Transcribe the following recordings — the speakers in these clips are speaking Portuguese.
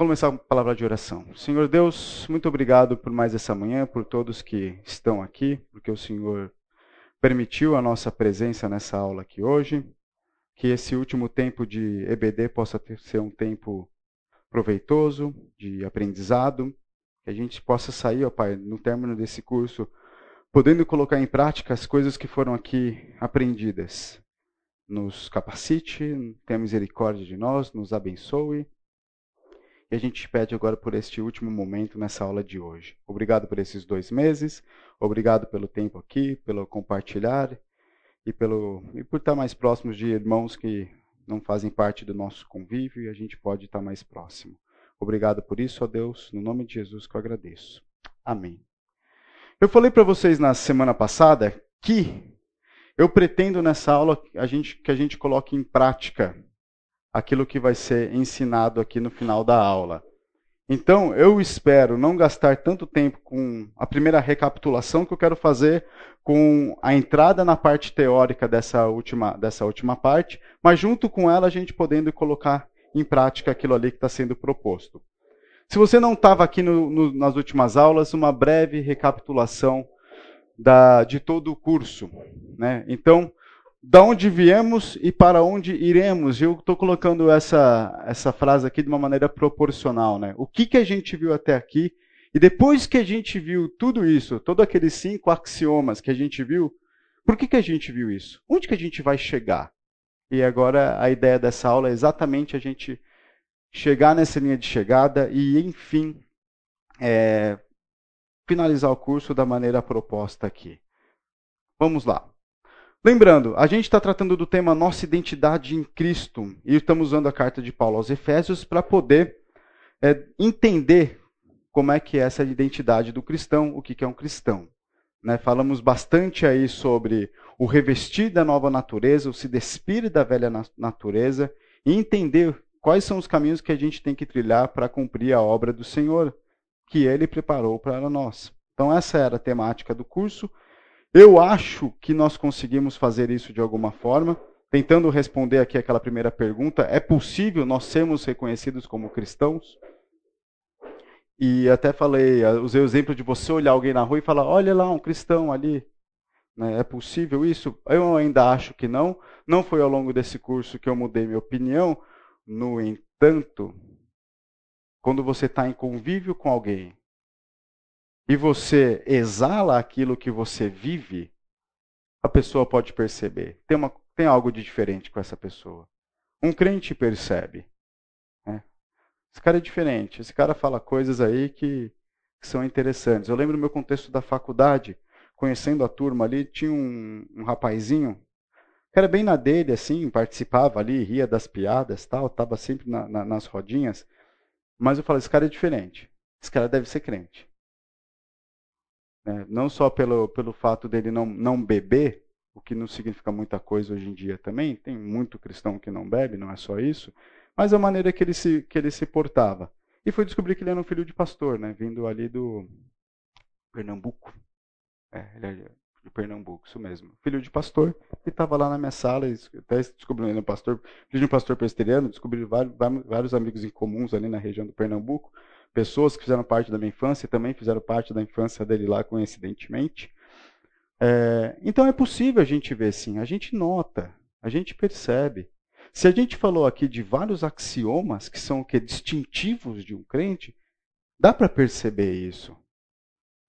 começar a palavra de oração. Senhor Deus, muito obrigado por mais essa manhã, por todos que estão aqui, porque o Senhor permitiu a nossa presença nessa aula aqui hoje. Que esse último tempo de EBD possa ter, ser um tempo proveitoso, de aprendizado, que a gente possa sair, ó Pai, no término desse curso, podendo colocar em prática as coisas que foram aqui aprendidas. Nos capacite, tenha misericórdia de nós, nos abençoe. E a gente pede agora por este último momento nessa aula de hoje. Obrigado por esses dois meses, obrigado pelo tempo aqui, pelo compartilhar e, pelo, e por estar mais próximos de irmãos que não fazem parte do nosso convívio e a gente pode estar mais próximo. Obrigado por isso, ó Deus, no nome de Jesus que eu agradeço. Amém. Eu falei para vocês na semana passada que eu pretendo nessa aula a gente, que a gente coloque em prática aquilo que vai ser ensinado aqui no final da aula. Então, eu espero não gastar tanto tempo com a primeira recapitulação que eu quero fazer com a entrada na parte teórica dessa última, dessa última parte, mas junto com ela a gente podendo colocar em prática aquilo ali que está sendo proposto. Se você não estava aqui no, no, nas últimas aulas, uma breve recapitulação da, de todo o curso. Né? Então, da onde viemos e para onde iremos. Eu estou colocando essa, essa frase aqui de uma maneira proporcional. Né? O que, que a gente viu até aqui? E depois que a gente viu tudo isso, todos aqueles cinco axiomas que a gente viu, por que, que a gente viu isso? Onde que a gente vai chegar? E agora a ideia dessa aula é exatamente a gente chegar nessa linha de chegada e, enfim, é, finalizar o curso da maneira proposta aqui. Vamos lá. Lembrando, a gente está tratando do tema nossa identidade em Cristo e estamos usando a carta de Paulo aos Efésios para poder é, entender como é que é essa identidade do cristão, o que, que é um cristão. Né? Falamos bastante aí sobre o revestir da nova natureza, o se despir da velha natureza e entender quais são os caminhos que a gente tem que trilhar para cumprir a obra do Senhor que Ele preparou para nós. Então essa era a temática do curso. Eu acho que nós conseguimos fazer isso de alguma forma. Tentando responder aqui aquela primeira pergunta, é possível nós sermos reconhecidos como cristãos? E até falei, usei o exemplo de você olhar alguém na rua e falar: olha lá, um cristão ali. Né? É possível isso? Eu ainda acho que não. Não foi ao longo desse curso que eu mudei minha opinião. No entanto, quando você está em convívio com alguém e você exala aquilo que você vive, a pessoa pode perceber. Tem, uma, tem algo de diferente com essa pessoa. Um crente percebe. Esse cara é diferente. Esse cara fala coisas aí que, que são interessantes. Eu lembro do meu contexto da faculdade, conhecendo a turma ali, tinha um, um rapazinho que era bem na dele, assim, participava ali, ria das piadas tal, estava sempre na, na, nas rodinhas. Mas eu falei, esse cara é diferente. Esse cara deve ser crente. É, não só pelo, pelo fato dele não, não beber, o que não significa muita coisa hoje em dia também, tem muito cristão que não bebe, não é só isso, mas a maneira que ele se, que ele se portava. E foi descobrir que ele era um filho de pastor, né? Vindo ali do Pernambuco. É, ele é de Pernambuco, isso mesmo. Filho de pastor, e estava lá na minha sala, até descobri ele um pastor, filho de um pastor presbiteriano, descobri vários, vários amigos em comuns ali na região do Pernambuco, pessoas que fizeram parte da minha infância também fizeram parte da infância dele lá, coincidentemente. É, então é possível a gente ver sim, a gente nota, a gente percebe. Se a gente falou aqui de vários axiomas que são o que distintivos de um crente, dá para perceber isso.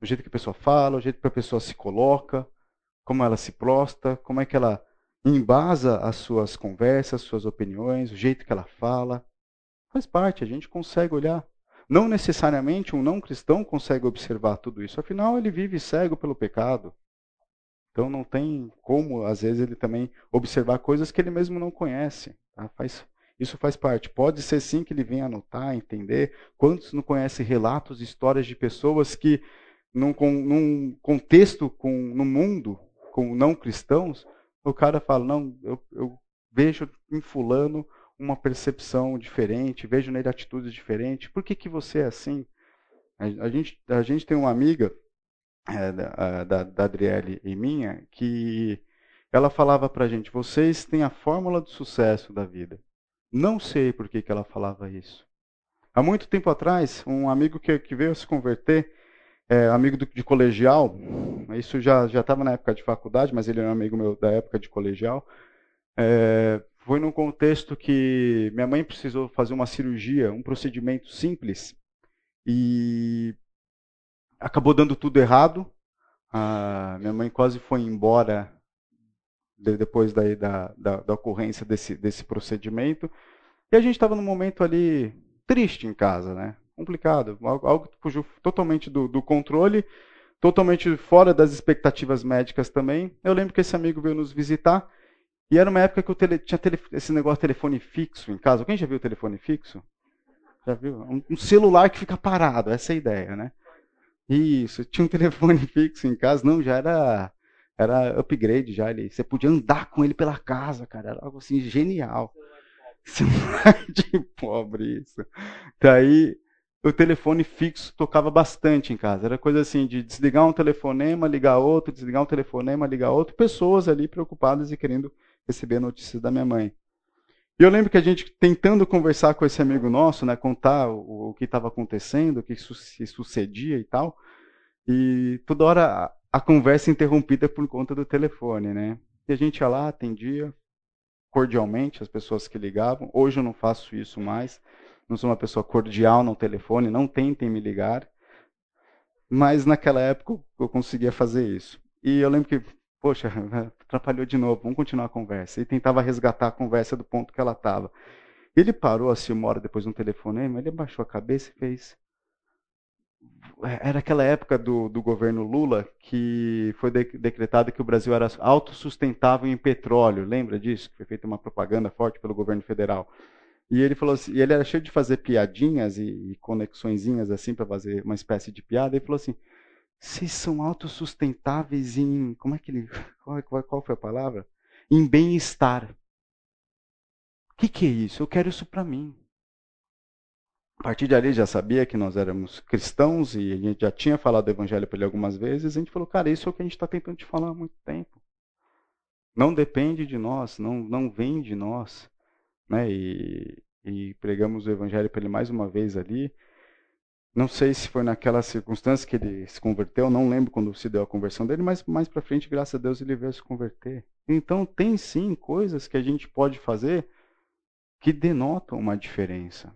O jeito que a pessoa fala, o jeito que a pessoa se coloca, como ela se prostra, como é que ela embasa as suas conversas, suas opiniões, o jeito que ela fala. Faz parte, a gente consegue olhar. Não necessariamente um não cristão consegue observar tudo isso, afinal ele vive cego pelo pecado. Então não tem como, às vezes, ele também observar coisas que ele mesmo não conhece. Tá? Faz, isso faz parte. Pode ser sim que ele venha anotar, entender. Quantos não conhecem relatos, histórias de pessoas que, num, num contexto, com, no mundo, com não cristãos, o cara fala, não, eu, eu vejo em fulano uma percepção diferente, vejo nele atitudes diferentes. Por que, que você é assim? A, a, gente, a gente tem uma amiga é, da, da, da Adriele e minha, que ela falava para a gente: vocês têm a fórmula do sucesso da vida. Não sei por que, que ela falava isso. Há muito tempo atrás, um amigo que, que veio se converter, é, amigo do, de colegial, isso já estava na época de faculdade, mas ele era um amigo meu da época de colegial, é, foi num contexto que minha mãe precisou fazer uma cirurgia, um procedimento simples, e acabou dando tudo errado. A minha mãe quase foi embora depois da, da, da, da ocorrência desse, desse procedimento. E a gente estava num momento ali triste em casa, né? Complicado, algo que fugiu totalmente do, do controle, totalmente fora das expectativas médicas também. Eu lembro que esse amigo veio nos visitar e era uma época que eu tele, tinha tele, esse negócio de telefone fixo em casa. Alguém já viu o telefone fixo? Já viu? Um, um celular que fica parado, essa é a ideia, né? Isso, tinha um telefone fixo em casa, não, já era era upgrade já, ele, você podia andar com ele pela casa, cara, era algo assim genial. Celular de pobre isso. Daí o telefone fixo tocava bastante em casa. Era coisa assim de desligar um telefonema, ligar outro, desligar um telefonema, ligar outro, pessoas ali preocupadas e querendo receber notícias da minha mãe. E eu lembro que a gente tentando conversar com esse amigo nosso, né, contar o, o que estava acontecendo, o que su se sucedia e tal, e toda hora a, a conversa interrompida por conta do telefone, né? E a gente ia lá, atendia cordialmente as pessoas que ligavam. Hoje eu não faço isso mais. Não sou uma pessoa cordial no telefone, não tentem me ligar. Mas naquela época eu conseguia fazer isso. E eu lembro que poxa, atrapalhou de novo, vamos continuar a conversa. E tentava resgatar a conversa do ponto que ela estava. Ele parou assim uma hora depois de um telefonema, ele abaixou a cabeça e fez. Era aquela época do, do governo Lula que foi de, decretado que o Brasil era autossustentável em petróleo. Lembra disso? Que foi feita uma propaganda forte pelo governo federal. E ele falou assim, e ele era cheio de fazer piadinhas e, e conexõezinhas assim para fazer uma espécie de piada. Ele falou assim: vocês são autossustentáveis em. Como é que ele. Qual, qual foi a palavra? Em bem-estar. O que, que é isso? Eu quero isso para mim. A partir de ali já sabia que nós éramos cristãos e a gente já tinha falado do evangelho para ele algumas vezes. A gente falou, cara, isso é o que a gente está tentando te falar há muito tempo. Não depende de nós, não, não vem de nós. Né? E, e pregamos o evangelho para ele mais uma vez ali. Não sei se foi naquela circunstância que ele se converteu, não lembro quando se deu a conversão dele, mas mais para frente, graças a Deus, ele veio se converter. Então, tem sim coisas que a gente pode fazer que denotam uma diferença.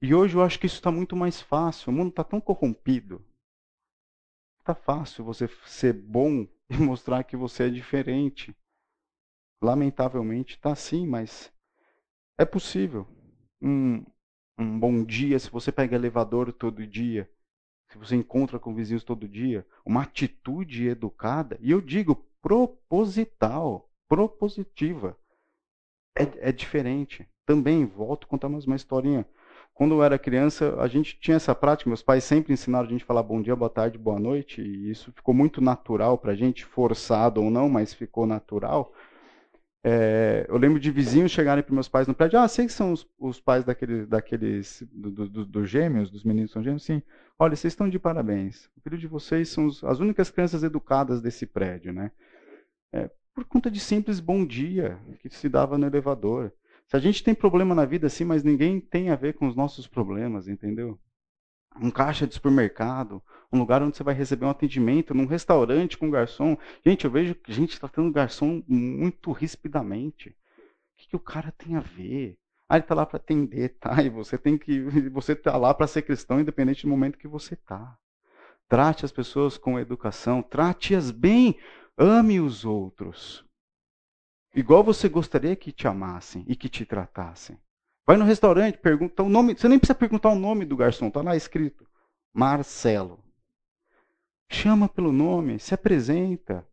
E hoje eu acho que isso está muito mais fácil. O mundo está tão corrompido. Está fácil você ser bom e mostrar que você é diferente. Lamentavelmente está sim, mas é possível. Um, um bom dia, se você pega elevador todo dia, se você encontra com vizinhos todo dia, uma atitude educada, e eu digo proposital, propositiva, é, é diferente. Também, volto a contar mais uma historinha. Quando eu era criança, a gente tinha essa prática, meus pais sempre ensinaram a gente a falar bom dia, boa tarde, boa noite, e isso ficou muito natural para a gente, forçado ou não, mas ficou natural. É, eu lembro de vizinhos chegarem para meus pais no prédio. Ah, sei que são os, os pais daquele, daqueles dos do, do gêmeos, dos meninos são gêmeos. Sim. Olha, vocês estão de parabéns. O filho de vocês são os, as únicas crianças educadas desse prédio, né? É, por conta de simples bom dia que se dava no elevador. Se a gente tem problema na vida, sim, mas ninguém tem a ver com os nossos problemas, entendeu? Um caixa de supermercado, um lugar onde você vai receber um atendimento, num restaurante com garçom. Gente, eu vejo gente tratando garçom muito rispidamente. O que, que o cara tem a ver? Ah, ele está lá para atender, tá? E você tem que, você está lá para ser cristão, independente do momento que você está. Trate as pessoas com educação, trate-as bem, ame os outros. Igual você gostaria que te amassem e que te tratassem. Vai no restaurante, pergunta o nome. Você nem precisa perguntar o nome do garçom, está lá escrito. Marcelo. Chama pelo nome, se apresenta.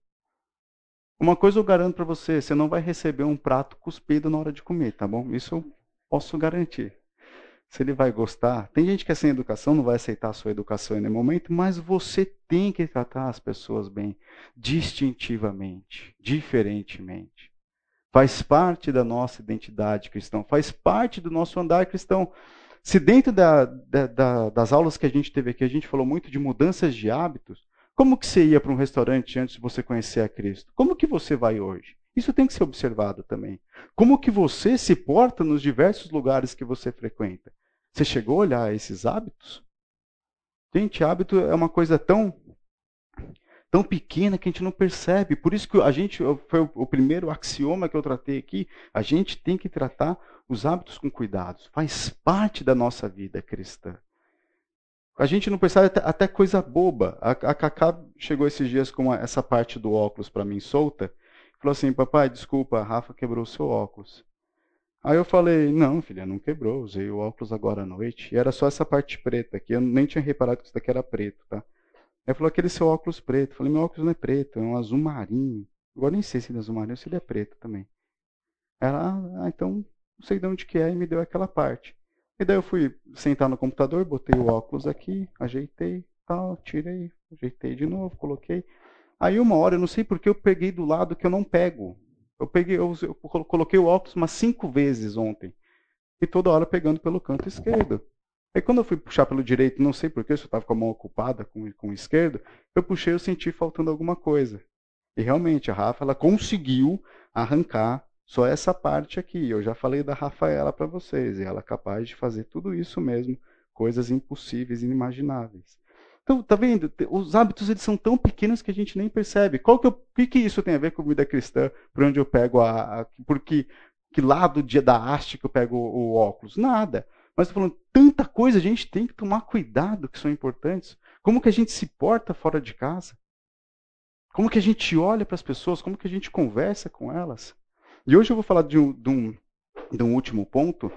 Uma coisa eu garanto para você: você não vai receber um prato cuspido na hora de comer, tá bom? Isso eu posso garantir. Se ele vai gostar. Tem gente que é sem educação, não vai aceitar a sua educação em nenhum momento, mas você tem que tratar as pessoas bem, distintivamente, diferentemente faz parte da nossa identidade cristã, faz parte do nosso andar cristão. Se dentro da, da, da, das aulas que a gente teve aqui, a gente falou muito de mudanças de hábitos, como que você ia para um restaurante antes de você conhecer a Cristo? Como que você vai hoje? Isso tem que ser observado também. Como que você se porta nos diversos lugares que você frequenta? Você chegou a olhar esses hábitos? Gente, hábito é uma coisa tão tão pequena que a gente não percebe. Por isso que a gente foi o primeiro axioma que eu tratei aqui. A gente tem que tratar os hábitos com cuidado. Faz parte da nossa vida cristã. A gente não percebe até, até coisa boba. A, a Cacá chegou esses dias com essa parte do óculos para mim solta. Falou assim: Papai, desculpa, a Rafa quebrou o seu óculos. Aí eu falei: Não, filha, não quebrou. Usei o óculos agora à noite. E era só essa parte preta aqui. Eu nem tinha reparado que isso daqui era preto, tá? Aí falou: Aquele seu óculos preto. Eu falei: Meu óculos não é preto, é um azul marinho. Agora nem sei se ele é azul marinho ou se ele é preto também. Ela, ah, então não sei de onde que é, e me deu aquela parte. E daí eu fui sentar no computador, botei o óculos aqui, ajeitei, tal, tirei, ajeitei de novo, coloquei. Aí uma hora, eu não sei porque eu peguei do lado que eu não pego. Eu peguei, eu, eu coloquei o óculos umas cinco vezes ontem. E toda hora pegando pelo canto esquerdo. Aí quando eu fui puxar pelo direito, não sei porquê, se eu estava com a mão ocupada com, com o esquerdo, eu puxei e senti faltando alguma coisa. E realmente, a Rafa, ela conseguiu arrancar só essa parte aqui. Eu já falei da Rafaela para vocês, e ela é capaz de fazer tudo isso mesmo, coisas impossíveis, inimagináveis. Então, tá vendo? Os hábitos eles são tão pequenos que a gente nem percebe. Qual que, eu, que, que isso tem a ver com vida cristã? Por onde eu pego a, a por que, que lado da haste que eu pego o, o óculos? Nada. Mas estou falando tanta coisa, a gente tem que tomar cuidado que são importantes. Como que a gente se porta fora de casa? Como que a gente olha para as pessoas? Como que a gente conversa com elas? E hoje eu vou falar de um, de um, de um último ponto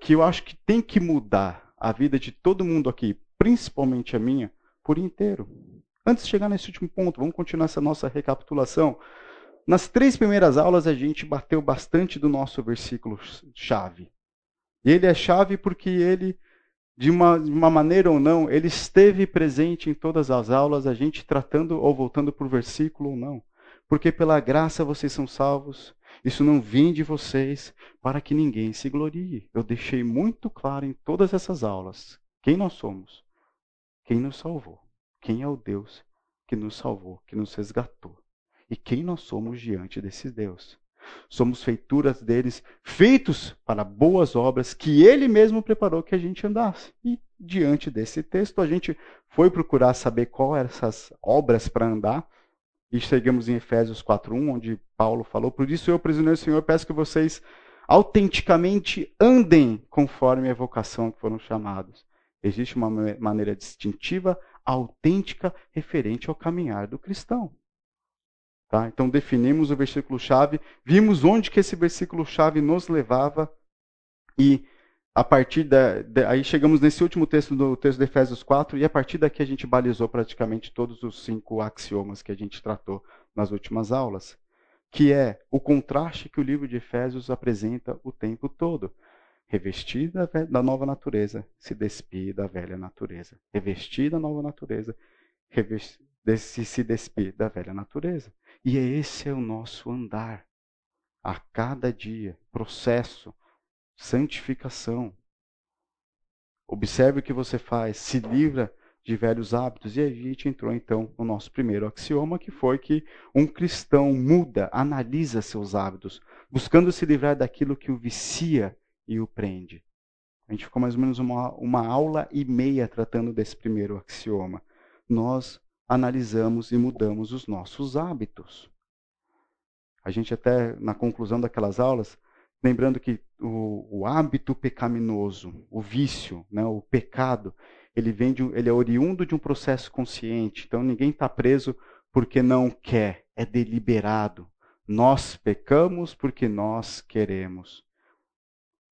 que eu acho que tem que mudar a vida de todo mundo aqui, principalmente a minha, por inteiro. Antes de chegar nesse último ponto, vamos continuar essa nossa recapitulação. Nas três primeiras aulas a gente bateu bastante do nosso versículo chave. E ele é chave porque ele, de uma, de uma maneira ou não, ele esteve presente em todas as aulas, a gente tratando ou voltando o versículo ou não. Porque pela graça vocês são salvos isso não vem de vocês para que ninguém se glorie. Eu deixei muito claro em todas essas aulas quem nós somos, quem nos salvou, quem é o Deus que nos salvou, que nos resgatou e quem nós somos diante desse Deus. Somos feituras deles, feitos para boas obras que ele mesmo preparou que a gente andasse. E diante desse texto, a gente foi procurar saber qual eram essas obras para andar. E chegamos em Efésios 4:1, onde Paulo falou: "Por isso eu, prisioneiro Senhor, peço que vocês autenticamente andem conforme a vocação que foram chamados." Existe uma maneira distintiva, autêntica, referente ao caminhar do cristão. Tá? Então definimos o versículo chave, vimos onde que esse versículo chave nos levava e a partir da, de, aí chegamos nesse último texto do texto de Efésios 4 e a partir daqui a gente balizou praticamente todos os cinco axiomas que a gente tratou nas últimas aulas, que é o contraste que o livro de Efésios apresenta o tempo todo. Revestir da, nova natureza, se despir da velha natureza. Revestir da nova natureza, se despir da velha natureza. E esse é o nosso andar. A cada dia, processo, santificação. Observe o que você faz, se livra de velhos hábitos. E a gente entrou então no nosso primeiro axioma, que foi que um cristão muda, analisa seus hábitos, buscando se livrar daquilo que o vicia e o prende. A gente ficou mais ou menos uma, uma aula e meia tratando desse primeiro axioma. Nós analisamos e mudamos os nossos hábitos. A gente até, na conclusão daquelas aulas, Lembrando que o, o hábito pecaminoso, o vício, né, o pecado, ele, vem de, ele é oriundo de um processo consciente. Então ninguém está preso porque não quer, é deliberado. Nós pecamos porque nós queremos.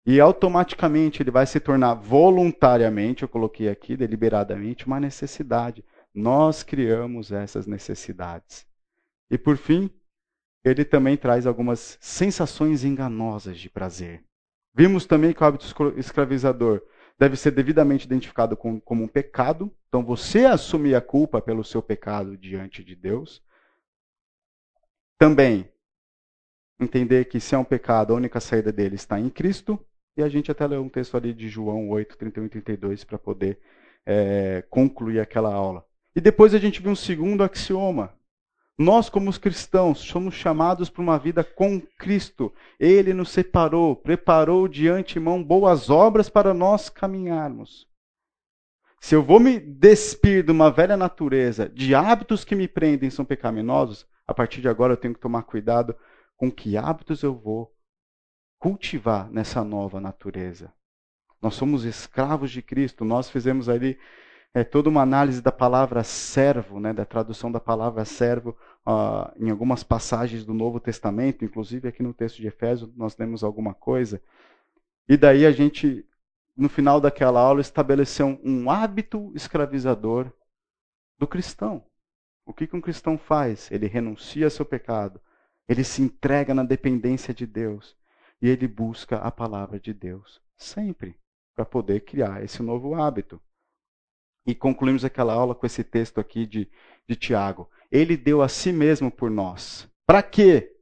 E automaticamente ele vai se tornar voluntariamente, eu coloquei aqui, deliberadamente, uma necessidade. Nós criamos essas necessidades. E por fim, ele também traz algumas sensações enganosas de prazer. Vimos também que o hábito escravizador deve ser devidamente identificado como, como um pecado. Então, você assumir a culpa pelo seu pecado diante de Deus. Também entender que se é um pecado, a única saída dele está em Cristo. E a gente até leu um texto ali de João 8, 31 e 32 para poder é, concluir aquela aula. E depois a gente viu um segundo axioma, Nós, como os cristãos, somos chamados para uma vida com Cristo. Ele nos separou, preparou de antemão boas obras para nós caminharmos. Se eu vou me despir de uma velha natureza, de hábitos que me prendem são pecaminosos, a partir de agora eu tenho que tomar cuidado com que hábitos eu vou cultivar nessa nova natureza. Nós somos escravos de Cristo. Nós fizemos ali é, toda uma análise da palavra servo, né, da tradução da palavra servo uh, em algumas passagens do Novo Testamento, inclusive aqui no texto de Efésios nós lemos alguma coisa. E daí a gente, no final daquela aula, estabeleceu um hábito escravizador do cristão. O que, que um cristão faz? Ele renuncia ao seu pecado, ele se entrega na dependência de Deus e ele busca a palavra de Deus, sempre, para poder criar esse novo hábito. E concluímos aquela aula com esse texto aqui de, de Tiago. Ele deu a si mesmo por nós. Para quê?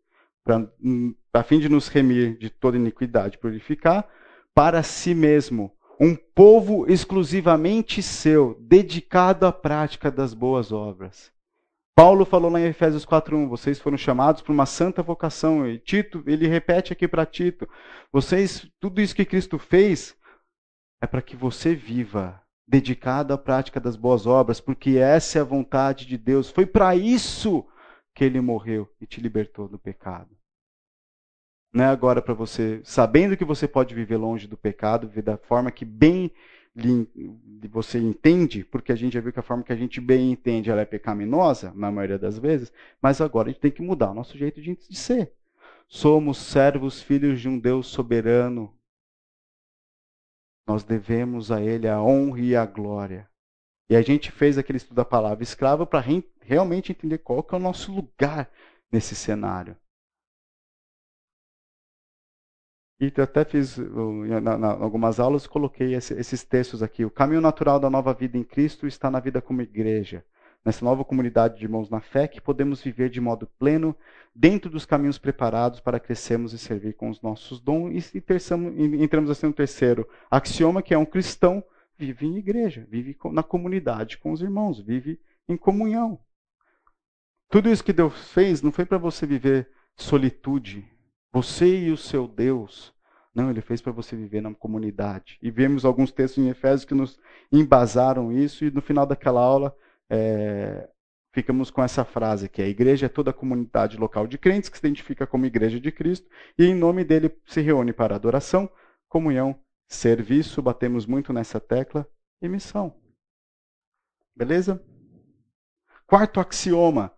Pra, hum, a fim de nos remir de toda iniquidade, purificar, para si mesmo, um povo exclusivamente seu, dedicado à prática das boas obras. Paulo falou lá em Efésios 4:1, vocês foram chamados para uma santa vocação. E Tito, ele repete aqui para Tito, vocês, tudo isso que Cristo fez é para que você viva dedicado à prática das boas obras, porque essa é a vontade de Deus. Foi para isso que ele morreu e te libertou do pecado. Não é agora para você, sabendo que você pode viver longe do pecado, viver da forma que bem você entende, porque a gente já viu que a forma que a gente bem entende ela é pecaminosa, na maioria das vezes, mas agora a gente tem que mudar o nosso jeito de ser. Somos servos, filhos de um Deus soberano, nós devemos a Ele a honra e a glória. E a gente fez aquele estudo da palavra escravo para realmente entender qual que é o nosso lugar nesse cenário. E eu até fiz, algumas aulas, coloquei esses textos aqui. O caminho natural da nova vida em Cristo está na vida como igreja nessa nova comunidade de irmãos na fé, que podemos viver de modo pleno, dentro dos caminhos preparados para crescermos e servir com os nossos dons. E terçamos, entramos assim no terceiro axioma, que é um cristão vive em igreja, vive na comunidade com os irmãos, vive em comunhão. Tudo isso que Deus fez não foi para você viver solitude, você e o seu Deus. Não, ele fez para você viver na comunidade. E vemos alguns textos em Efésios que nos embasaram isso, e no final daquela aula é, ficamos com essa frase que a igreja é toda a comunidade local de crentes que se identifica como igreja de Cristo e em nome dele se reúne para adoração, comunhão, serviço, batemos muito nessa tecla, e missão. Beleza? Quarto axioma.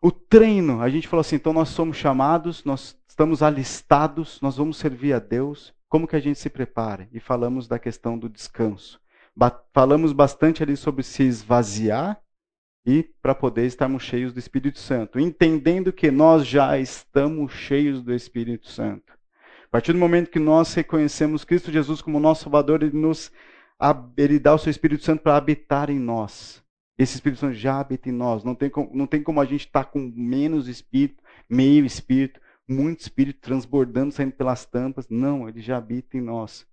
O treino, a gente falou assim, então nós somos chamados, nós estamos alistados, nós vamos servir a Deus. Como que a gente se prepara? E falamos da questão do descanso. Ba falamos bastante ali sobre se esvaziar e para poder estarmos cheios do Espírito Santo, entendendo que nós já estamos cheios do Espírito Santo. A partir do momento que nós reconhecemos Cristo Jesus como nosso Salvador, ele nos ele dá o seu Espírito Santo para habitar em nós. Esse Espírito Santo já habita em nós. Não tem como, não tem como a gente estar tá com menos Espírito, meio Espírito, muito Espírito transbordando, saindo pelas tampas. Não, ele já habita em nós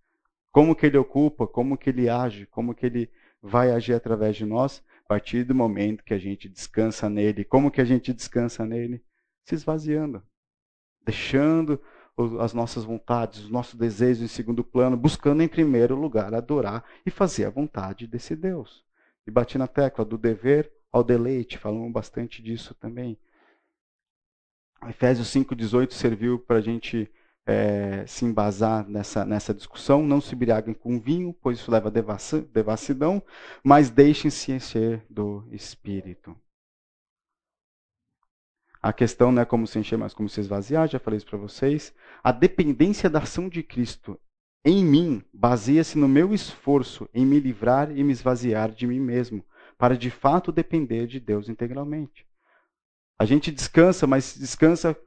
como que ele ocupa, como que ele age, como que ele vai agir através de nós, a partir do momento que a gente descansa nele. Como que a gente descansa nele? Se esvaziando, deixando as nossas vontades, os nossos desejos em segundo plano, buscando em primeiro lugar adorar e fazer a vontade desse Deus. E bati na tecla do dever ao deleite, falamos bastante disso também. Efésios 5,18 serviu para a gente é, se embasar nessa, nessa discussão. Não se embriaguem com vinho, pois isso leva a devassidão, mas deixem-se encher do Espírito. A questão não é como se encher, mas como se esvaziar, já falei isso para vocês. A dependência da ação de Cristo em mim baseia-se no meu esforço em me livrar e me esvaziar de mim mesmo, para de fato depender de Deus integralmente. A gente descansa, mas descansa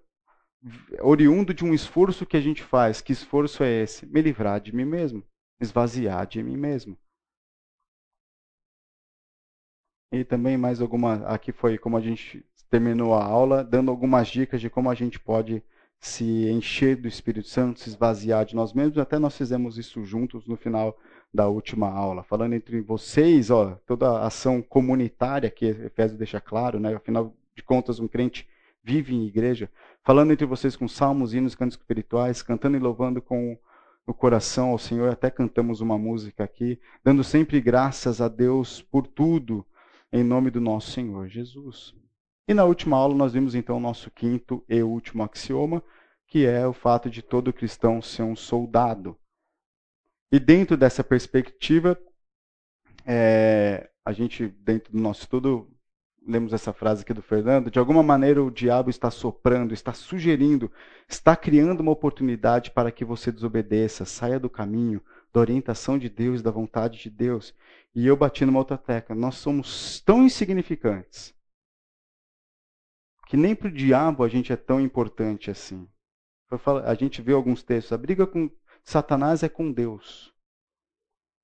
oriundo de um esforço que a gente faz. Que esforço é esse? Me livrar de mim mesmo, esvaziar de mim mesmo. E também mais alguma, aqui foi como a gente terminou a aula, dando algumas dicas de como a gente pode se encher do Espírito Santo, se esvaziar de nós mesmos. Até nós fizemos isso juntos no final da última aula, falando entre vocês, ó, toda a ação comunitária que Efésio deixa claro, né? Afinal, de contas, um crente vive em igreja, falando entre vocês com salmos, hinos, cantos espirituais, cantando e louvando com o coração ao Senhor, até cantamos uma música aqui, dando sempre graças a Deus por tudo, em nome do nosso Senhor Jesus. E na última aula nós vimos então o nosso quinto e último axioma, que é o fato de todo cristão ser um soldado. E dentro dessa perspectiva, é, a gente, dentro do nosso estudo, lemos essa frase aqui do Fernando, de alguma maneira o diabo está soprando, está sugerindo, está criando uma oportunidade para que você desobedeça, saia do caminho, da orientação de Deus, da vontade de Deus. E eu bati numa outra tecla, nós somos tão insignificantes que nem para o diabo a gente é tão importante assim. A gente vê alguns textos, a briga com Satanás é com Deus.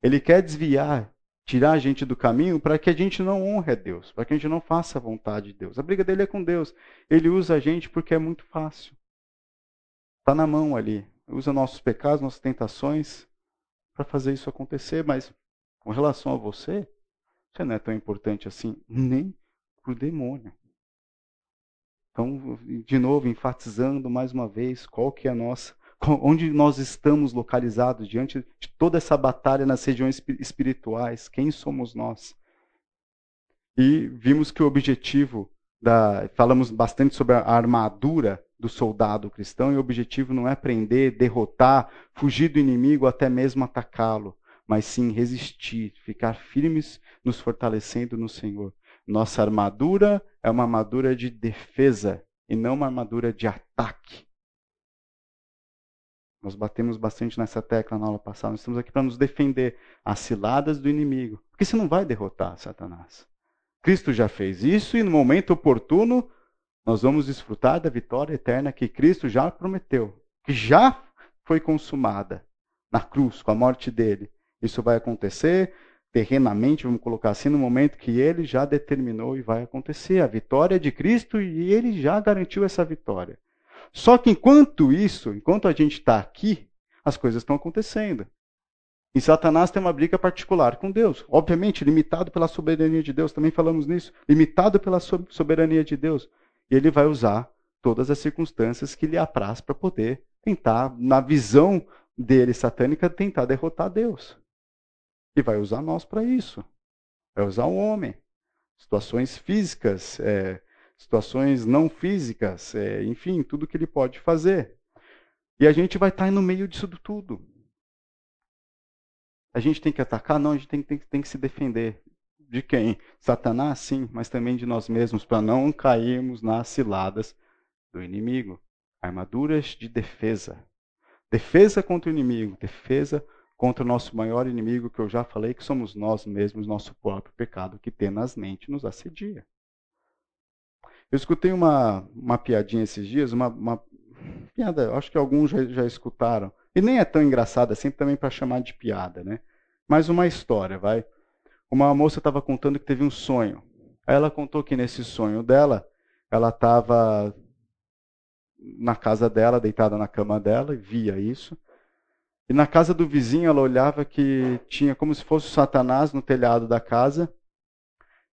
Ele quer desviar tirar a gente do caminho para que a gente não honre a Deus, para que a gente não faça a vontade de Deus. A briga dele é com Deus. Ele usa a gente porque é muito fácil. Está na mão ali. Usa nossos pecados, nossas tentações para fazer isso acontecer. Mas com relação a você, você não é tão importante assim, nem para o demônio. Então, de novo, enfatizando mais uma vez qual que é a nossa onde nós estamos localizados diante de toda essa batalha nas regiões espirituais, quem somos nós? E vimos que o objetivo da, falamos bastante sobre a armadura do soldado cristão, e o objetivo não é prender, derrotar, fugir do inimigo, até mesmo atacá-lo, mas sim resistir, ficar firmes, nos fortalecendo no Senhor. Nossa armadura é uma armadura de defesa e não uma armadura de ataque. Nós batemos bastante nessa tecla na aula passada. Nós estamos aqui para nos defender as ciladas do inimigo. Porque você não vai derrotar Satanás. Cristo já fez isso e no momento oportuno nós vamos desfrutar da vitória eterna que Cristo já prometeu, que já foi consumada na cruz com a morte dele. Isso vai acontecer terrenamente, vamos colocar assim, no momento que ele já determinou e vai acontecer. A vitória de Cristo e ele já garantiu essa vitória. Só que enquanto isso, enquanto a gente está aqui, as coisas estão acontecendo. E Satanás tem uma briga particular com Deus. Obviamente, limitado pela soberania de Deus, também falamos nisso. Limitado pela soberania de Deus. E ele vai usar todas as circunstâncias que lhe apraz para poder tentar, na visão dele satânica, tentar derrotar Deus. E vai usar nós para isso. Vai usar o homem. Situações físicas, é, situações não físicas, é, enfim, tudo que ele pode fazer. E a gente vai estar no meio disso tudo. A gente tem que atacar? Não, a gente tem, tem, tem que se defender. De quem? Satanás, sim, mas também de nós mesmos, para não cairmos nas ciladas do inimigo. Armaduras de defesa. Defesa contra o inimigo, defesa contra o nosso maior inimigo, que eu já falei, que somos nós mesmos, nosso próprio pecado, que tenazmente nos assedia. Eu escutei uma, uma piadinha esses dias, uma, uma piada, acho que alguns já, já escutaram. E nem é tão engraçada, é sempre também para chamar de piada, né? Mas uma história, vai. Uma moça estava contando que teve um sonho. Aí ela contou que nesse sonho dela, ela estava na casa dela, deitada na cama dela, e via isso. E na casa do vizinho, ela olhava que tinha como se fosse o Satanás no telhado da casa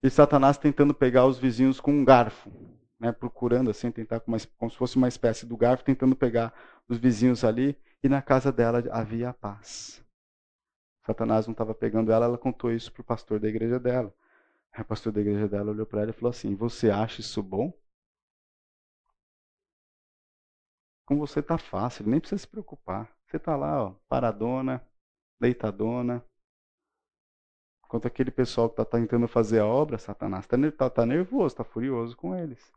e Satanás tentando pegar os vizinhos com um garfo, né, procurando assim, tentar como, como se fosse uma espécie do garfo, tentando pegar os vizinhos ali, e na casa dela havia paz. Satanás não estava pegando ela, ela contou isso para o pastor da igreja dela. O pastor da igreja dela olhou para ela e falou assim: Você acha isso bom? Com você está fácil, nem precisa se preocupar. Você está lá, ó, paradona, deitadona, Enquanto aquele pessoal que está tentando fazer a obra, Satanás está tá, tá nervoso, está furioso com eles.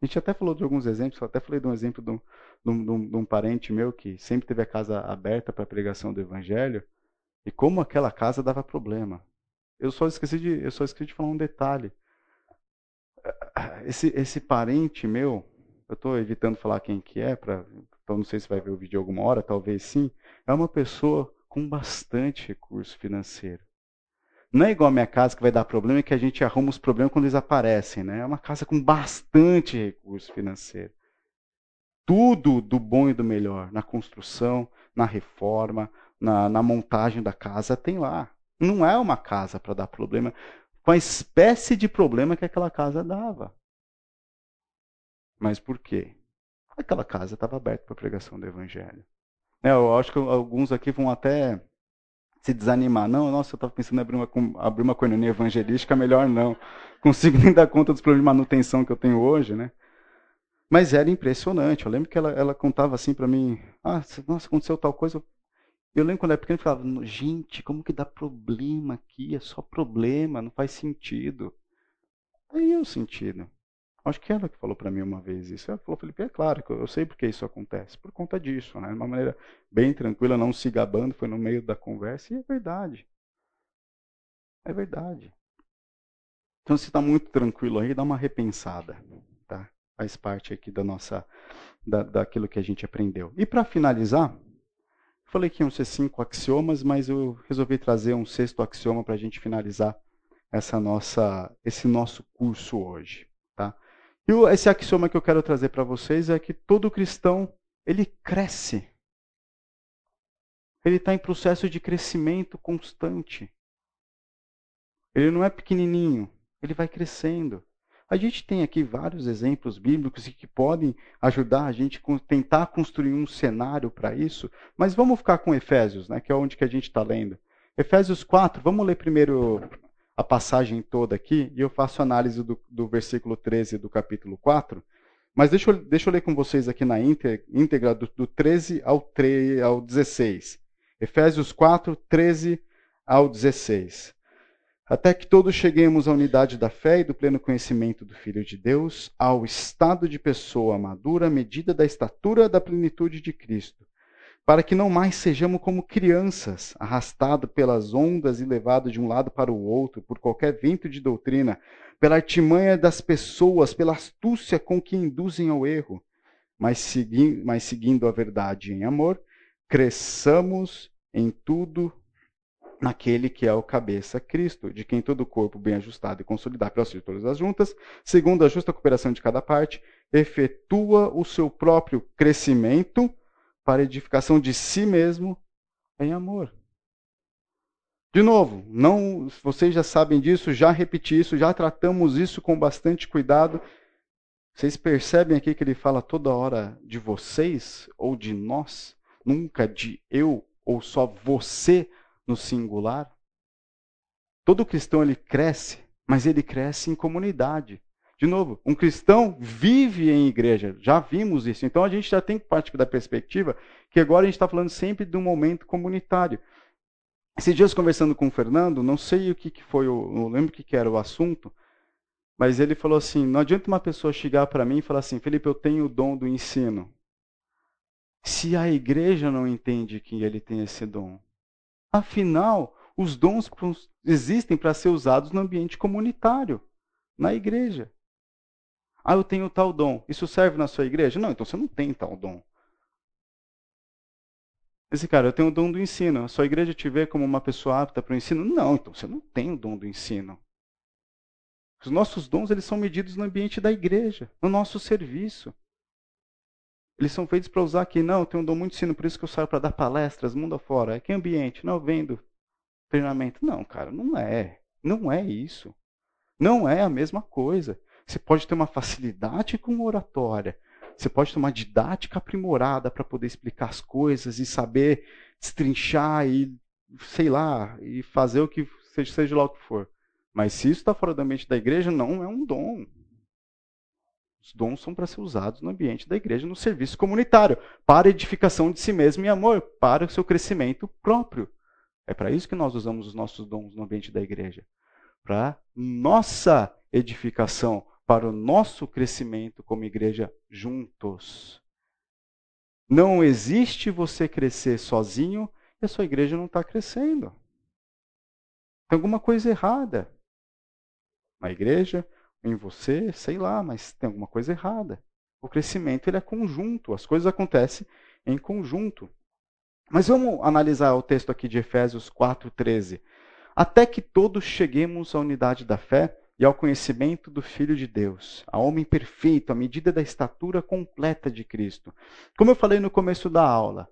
A gente até falou de alguns exemplos, eu até falei de um exemplo de um, de um, de um parente meu que sempre teve a casa aberta para a pregação do evangelho, e como aquela casa dava problema. Eu só esqueci de, eu só esqueci de falar um detalhe. Esse, esse parente meu, eu estou evitando falar quem que é, pra, então não sei se vai ver o vídeo alguma hora, talvez sim, é uma pessoa com bastante recurso financeiro. Não é igual a minha casa que vai dar problema e que a gente arruma os problemas quando eles aparecem. Né? É uma casa com bastante recurso financeiro. Tudo do bom e do melhor. Na construção, na reforma, na, na montagem da casa, tem lá. Não é uma casa para dar problema com a espécie de problema que aquela casa dava. Mas por quê? Aquela casa estava aberta para a pregação do evangelho. É, eu acho que alguns aqui vão até se desanimar. Não, nossa, eu estava pensando em abrir uma, abrir uma coinonia evangelística, melhor não. Consigo nem dar conta dos problemas de manutenção que eu tenho hoje, né? Mas era impressionante. Eu lembro que ela, ela contava assim para mim: Ah, nossa, aconteceu tal coisa. Eu lembro quando eu era pequeno, eu falava: Gente, como que dá problema aqui? É só problema, não faz sentido. Aí o sentido. Acho que ela que falou para mim uma vez isso. Ela falou, Felipe, é claro que eu sei porque isso acontece. Por conta disso, né? De uma maneira bem tranquila, não se gabando, foi no meio da conversa. E é verdade. É verdade. Então, se está muito tranquilo aí, dá uma repensada. Tá? Faz parte aqui da nossa, da, daquilo que a gente aprendeu. E para finalizar, falei que iam ser cinco axiomas, mas eu resolvi trazer um sexto axioma para a gente finalizar essa nossa, esse nosso curso hoje. Tá? E esse axioma que eu quero trazer para vocês é que todo cristão ele cresce. Ele está em processo de crescimento constante. Ele não é pequenininho, ele vai crescendo. A gente tem aqui vários exemplos bíblicos que podem ajudar a gente a tentar construir um cenário para isso, mas vamos ficar com Efésios, né, que é onde que a gente está lendo. Efésios 4, vamos ler primeiro a passagem toda aqui e eu faço análise do, do versículo 13 do capítulo 4. Mas deixa eu, deixa eu ler com vocês aqui na íntegra do, do 13 ao, 3, ao 16. Efésios 4, 13 ao 16. Até que todos cheguemos à unidade da fé e do pleno conhecimento do Filho de Deus, ao estado de pessoa madura, medida da estatura da plenitude de Cristo para que não mais sejamos como crianças, arrastados pelas ondas e levados de um lado para o outro por qualquer vento de doutrina, pela artimanha das pessoas, pela astúcia com que induzem ao erro, mas, segui mas seguindo a verdade em amor, cresçamos em tudo naquele que é o cabeça Cristo, de quem todo o corpo bem ajustado e consolidado pelas todas as juntas, segundo a justa cooperação de cada parte, efetua o seu próprio crescimento para edificação de si mesmo em amor. De novo, não, vocês já sabem disso, já repeti isso, já tratamos isso com bastante cuidado. Vocês percebem aqui que ele fala toda hora de vocês ou de nós, nunca de eu ou só você no singular? Todo cristão ele cresce, mas ele cresce em comunidade. De novo, um cristão vive em igreja. Já vimos isso. Então a gente já tem que partir da perspectiva que agora a gente está falando sempre um momento comunitário. Esses dias conversando com o Fernando, não sei o que, que foi, o, não lembro o que era o assunto, mas ele falou assim: não adianta uma pessoa chegar para mim e falar assim, Felipe, eu tenho o dom do ensino. Se a igreja não entende que ele tem esse dom. Afinal, os dons existem para ser usados no ambiente comunitário, na igreja. Ah, eu tenho tal dom. Isso serve na sua igreja? Não, então você não tem tal dom. Esse cara, eu tenho o dom do ensino. A sua igreja te vê como uma pessoa apta para o ensino? Não, então você não tem o dom do ensino. Os nossos dons eles são medidos no ambiente da igreja, no nosso serviço. Eles são feitos para usar aqui. Não, eu tenho um dom muito ensino, por isso que eu saio para dar palestras mundo afora. É que ambiente? Não, vendo treinamento. Não, cara, não é. Não é isso. Não é a mesma coisa. Você pode ter uma facilidade com oratória. Você pode ter uma didática aprimorada para poder explicar as coisas e saber destrinchar e, sei lá, e fazer o que seja, seja lá o que for. Mas se isso está fora da mente da igreja, não é um dom. Os dons são para ser usados no ambiente da igreja, no serviço comunitário, para edificação de si mesmo e amor, para o seu crescimento próprio. É para isso que nós usamos os nossos dons no ambiente da igreja. Para nossa edificação, para o nosso crescimento como igreja juntos. Não existe você crescer sozinho e a sua igreja não está crescendo. Tem alguma coisa errada. Na igreja, em você, sei lá, mas tem alguma coisa errada. O crescimento ele é conjunto, as coisas acontecem em conjunto. Mas vamos analisar o texto aqui de Efésios 4:13. Até que todos cheguemos à unidade da fé e ao conhecimento do Filho de Deus, a homem perfeito, à medida da estatura completa de Cristo. Como eu falei no começo da aula,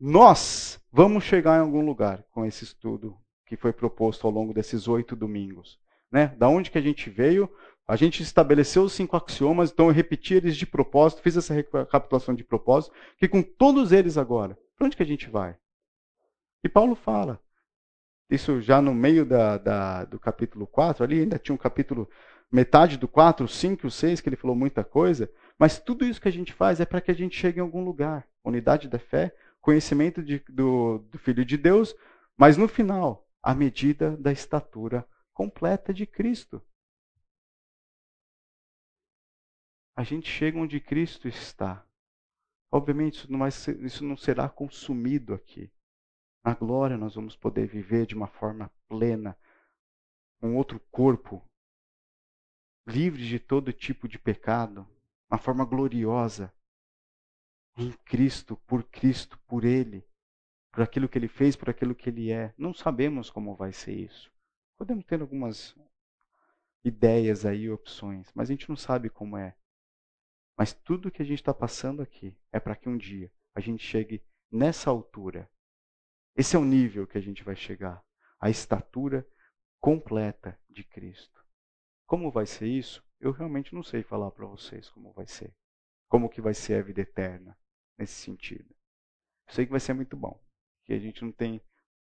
nós vamos chegar em algum lugar com esse estudo que foi proposto ao longo desses oito domingos. né? Da onde que a gente veio? A gente estabeleceu os cinco axiomas, então eu repeti eles de propósito, fiz essa recapitulação de propósito, que com todos eles agora, para onde que a gente vai? E Paulo fala, isso já no meio da, da, do capítulo 4, ali ainda tinha um capítulo, metade do 4, 5 e 6, que ele falou muita coisa, mas tudo isso que a gente faz é para que a gente chegue em algum lugar. Unidade da fé, conhecimento de, do, do Filho de Deus, mas no final, a medida da estatura completa de Cristo. A gente chega onde Cristo está. Obviamente, isso não, vai ser, isso não será consumido aqui. Na glória, nós vamos poder viver de uma forma plena, com outro corpo, livre de todo tipo de pecado, uma forma gloriosa, em Cristo, por Cristo, por Ele, por aquilo que Ele fez, por aquilo que Ele é. Não sabemos como vai ser isso. Podemos ter algumas ideias aí, opções, mas a gente não sabe como é. Mas tudo que a gente está passando aqui é para que um dia a gente chegue nessa altura. Esse é o nível que a gente vai chegar, a estatura completa de Cristo. Como vai ser isso? Eu realmente não sei falar para vocês como vai ser. Como que vai ser a vida eterna nesse sentido. Eu sei que vai ser muito bom, que a gente não tem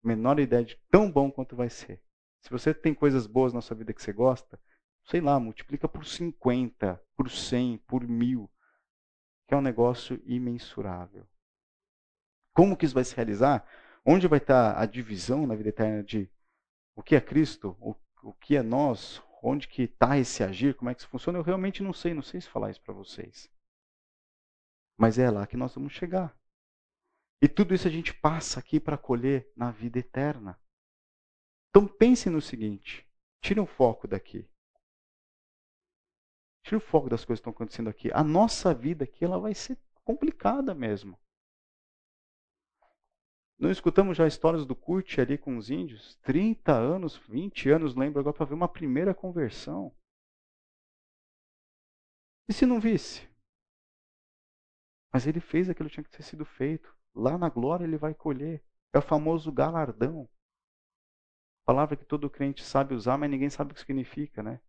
a menor ideia de tão bom quanto vai ser. Se você tem coisas boas na sua vida que você gosta, sei lá, multiplica por 50, por 100, por mil, que é um negócio imensurável. Como que isso vai se realizar? Onde vai estar a divisão na vida eterna de o que é Cristo, o, o que é nós, onde que está esse agir, como é que isso funciona? Eu realmente não sei, não sei se falar isso para vocês. Mas é lá que nós vamos chegar. E tudo isso a gente passa aqui para colher na vida eterna. Então pense no seguinte: tire o foco daqui. Tira o foco das coisas que estão acontecendo aqui. A nossa vida aqui ela vai ser complicada mesmo. Não escutamos já histórias do Kurt ali com os índios? 30 anos, 20 anos, lembro agora, para ver uma primeira conversão. E se não visse? Mas ele fez aquilo que tinha que ter sido feito. Lá na glória ele vai colher. É o famoso galardão. Palavra que todo crente sabe usar, mas ninguém sabe o que significa, né?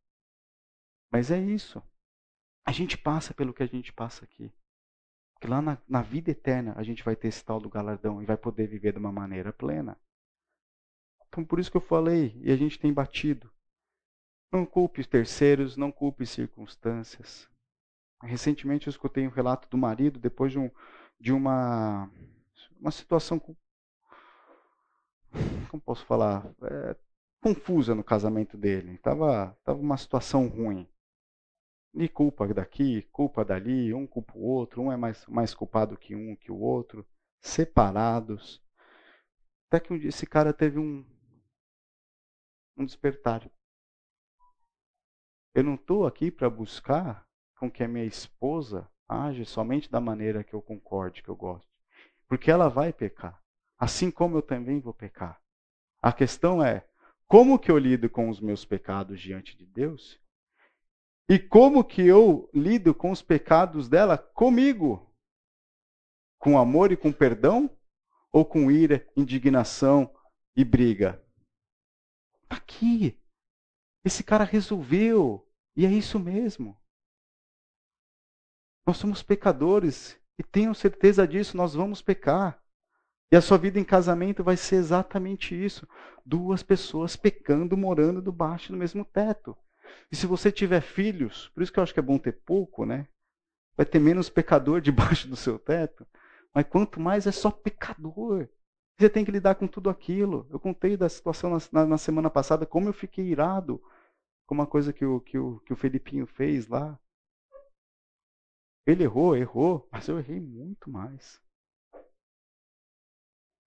Mas é isso. A gente passa pelo que a gente passa aqui. Porque lá na, na vida eterna a gente vai ter esse tal do galardão e vai poder viver de uma maneira plena. Então por isso que eu falei, e a gente tem batido. Não culpe os terceiros, não culpe circunstâncias. Recentemente eu escutei um relato do marido depois de, um, de uma, uma situação. Como posso falar? É, confusa no casamento dele. Estava tava uma situação ruim. E culpa daqui, culpa dali, um culpa o outro, um é mais, mais culpado que um que o outro, separados. Até que um dia esse cara teve um, um despertar. Eu não estou aqui para buscar com que a minha esposa age somente da maneira que eu concorde, que eu gosto. Porque ela vai pecar. Assim como eu também vou pecar. A questão é, como que eu lido com os meus pecados diante de Deus e como que eu lido com os pecados dela comigo? Com amor e com perdão? Ou com ira, indignação e briga? Aqui. Esse cara resolveu. E é isso mesmo. Nós somos pecadores. E tenham certeza disso, nós vamos pecar. E a sua vida em casamento vai ser exatamente isso: duas pessoas pecando, morando debaixo do mesmo teto. E se você tiver filhos, por isso que eu acho que é bom ter pouco, né? Vai ter menos pecador debaixo do seu teto. Mas quanto mais é só pecador. Você tem que lidar com tudo aquilo. Eu contei da situação na, na, na semana passada, como eu fiquei irado com uma coisa que o, que, o, que o Felipinho fez lá. Ele errou, errou, mas eu errei muito mais.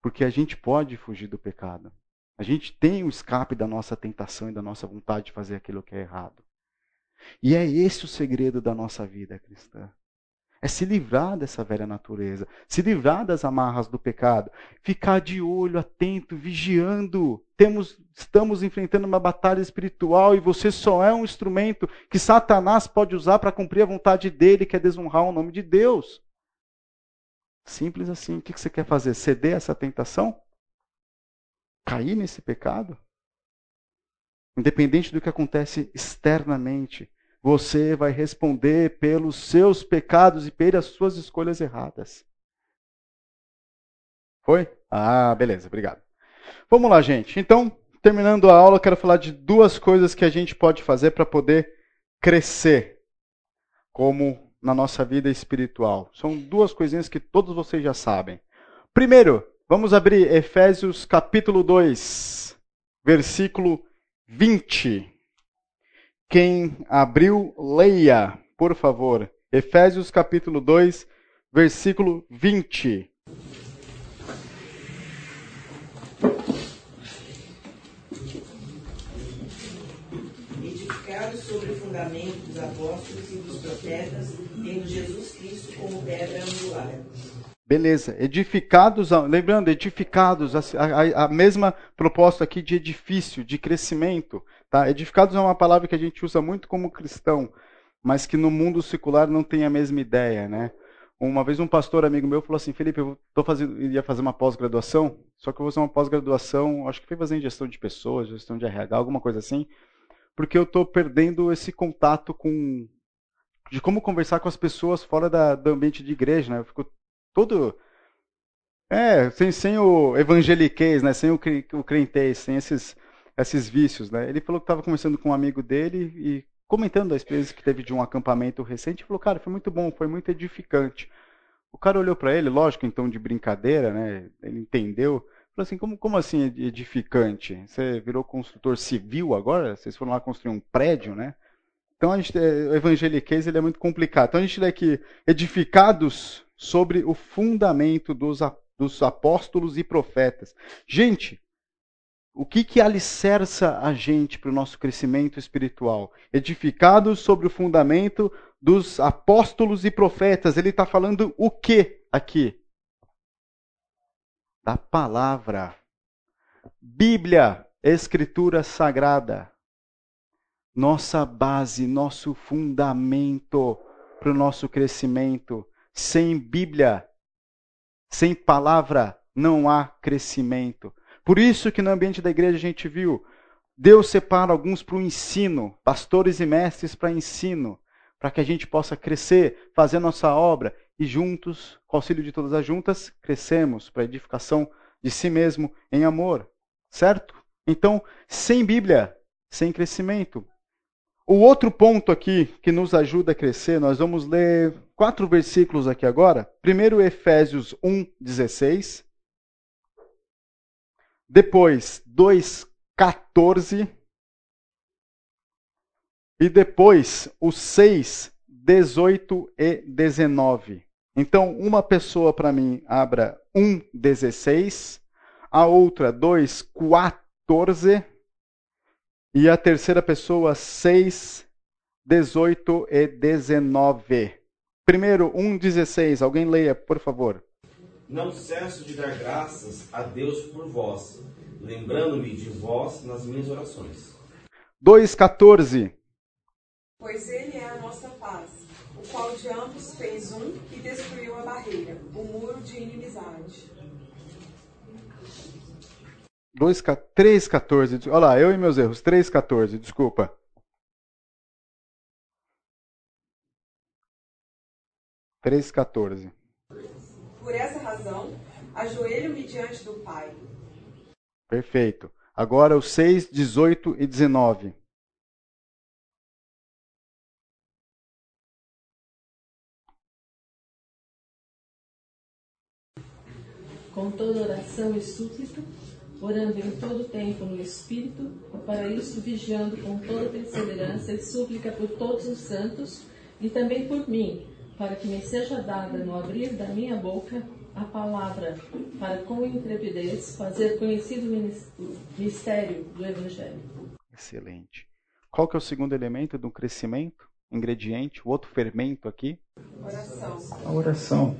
Porque a gente pode fugir do pecado. A gente tem o escape da nossa tentação e da nossa vontade de fazer aquilo que é errado. E é esse o segredo da nossa vida cristã. É se livrar dessa velha natureza, se livrar das amarras do pecado, ficar de olho, atento, vigiando. Temos, estamos enfrentando uma batalha espiritual e você só é um instrumento que Satanás pode usar para cumprir a vontade dele, que é desonrar o nome de Deus. Simples assim. O que você quer fazer? Ceder essa tentação? Cair nesse pecado? independente do que acontece externamente, você vai responder pelos seus pecados e pelas suas escolhas erradas. Foi? Ah, beleza, obrigado. Vamos lá, gente. Então, terminando a aula, eu quero falar de duas coisas que a gente pode fazer para poder crescer como na nossa vida espiritual. São duas coisinhas que todos vocês já sabem. Primeiro, vamos abrir Efésios capítulo 2, versículo 20. Quem abriu, leia, por favor. Efésios capítulo 2, versículo 20. Edificados sobre o fundamento dos apóstolos e dos profetas, tendo Jesus Cristo como pedra angular. Beleza, edificados, lembrando, edificados, a, a, a, mesma proposta aqui de edifício, de crescimento. Tá? Edificados é uma palavra que a gente usa muito como cristão, mas que no mundo secular não tem a mesma ideia. Né? Uma vez um pastor amigo meu falou assim, Felipe, eu tô fazendo, ia fazer uma pós-graduação, só que eu vou fazer uma pós-graduação, acho que foi fazer em gestão de pessoas, gestão de RH, alguma coisa assim, porque eu estou perdendo esse contato com de como conversar com as pessoas fora da, do ambiente de igreja, né? Eu fico todo é, sem, sem o evangeliquez, né? Sem o, o crentez, sem esses esses vícios, né? Ele falou que estava conversando com um amigo dele e comentando a experiência que teve de um acampamento recente, falou, cara, foi muito bom, foi muito edificante. O cara olhou para ele, lógico, tom de brincadeira, né? Ele entendeu. Falou assim, como, como assim edificante? Você virou construtor civil agora? Vocês foram lá construir um prédio, né? Então a gente, o evangeliquez ele é muito complicado. Então a gente lê aqui, edificados sobre o fundamento dos, dos apóstolos e profetas. Gente, o que, que alicerça a gente para o nosso crescimento espiritual? Edificados sobre o fundamento dos apóstolos e profetas. Ele está falando o que aqui? Da palavra. Bíblia, Escritura Sagrada. Nossa base, nosso fundamento para o nosso crescimento. Sem Bíblia, sem palavra, não há crescimento. Por isso que no ambiente da igreja a gente viu, Deus separa alguns para o ensino, pastores e mestres para ensino, para que a gente possa crescer, fazer nossa obra e juntos, com o auxílio de todas as juntas, crescemos para a edificação de si mesmo em amor. Certo? Então, sem Bíblia, sem crescimento. O outro ponto aqui que nos ajuda a crescer, nós vamos ler quatro versículos aqui agora. Primeiro, Efésios 1, 16. Depois, 2,14. E depois, os 6, 18 e 19. Então, uma pessoa para mim abra 1,16. A outra, 2,14. E a terceira pessoa, 6, 18 e 19. Primeiro, 1,16. Alguém leia, por favor. Não cesso de dar graças a Deus por vós, lembrando-me de vós nas minhas orações. 2,14 Pois ele é a nossa paz, o qual de ambos fez um e destruiu a barreira, o muro de inimizade. 3,14. Olha lá, eu e meus erros. 3,14, desculpa. Três quatorze. Por essa razão, ajoelho-me diante do Pai. Perfeito. Agora os 6, 18 e 19. Com toda oração e súplica, orando em todo tempo no Espírito, para isso vigiando com toda perseverança e súplica por todos os santos e também por mim, para que me seja dada no abrir da minha boca a palavra, para com intrepidez fazer conhecido o mistério do Evangelho. Excelente. Qual que é o segundo elemento do crescimento? Ingrediente, o outro fermento aqui? Oração. A oração.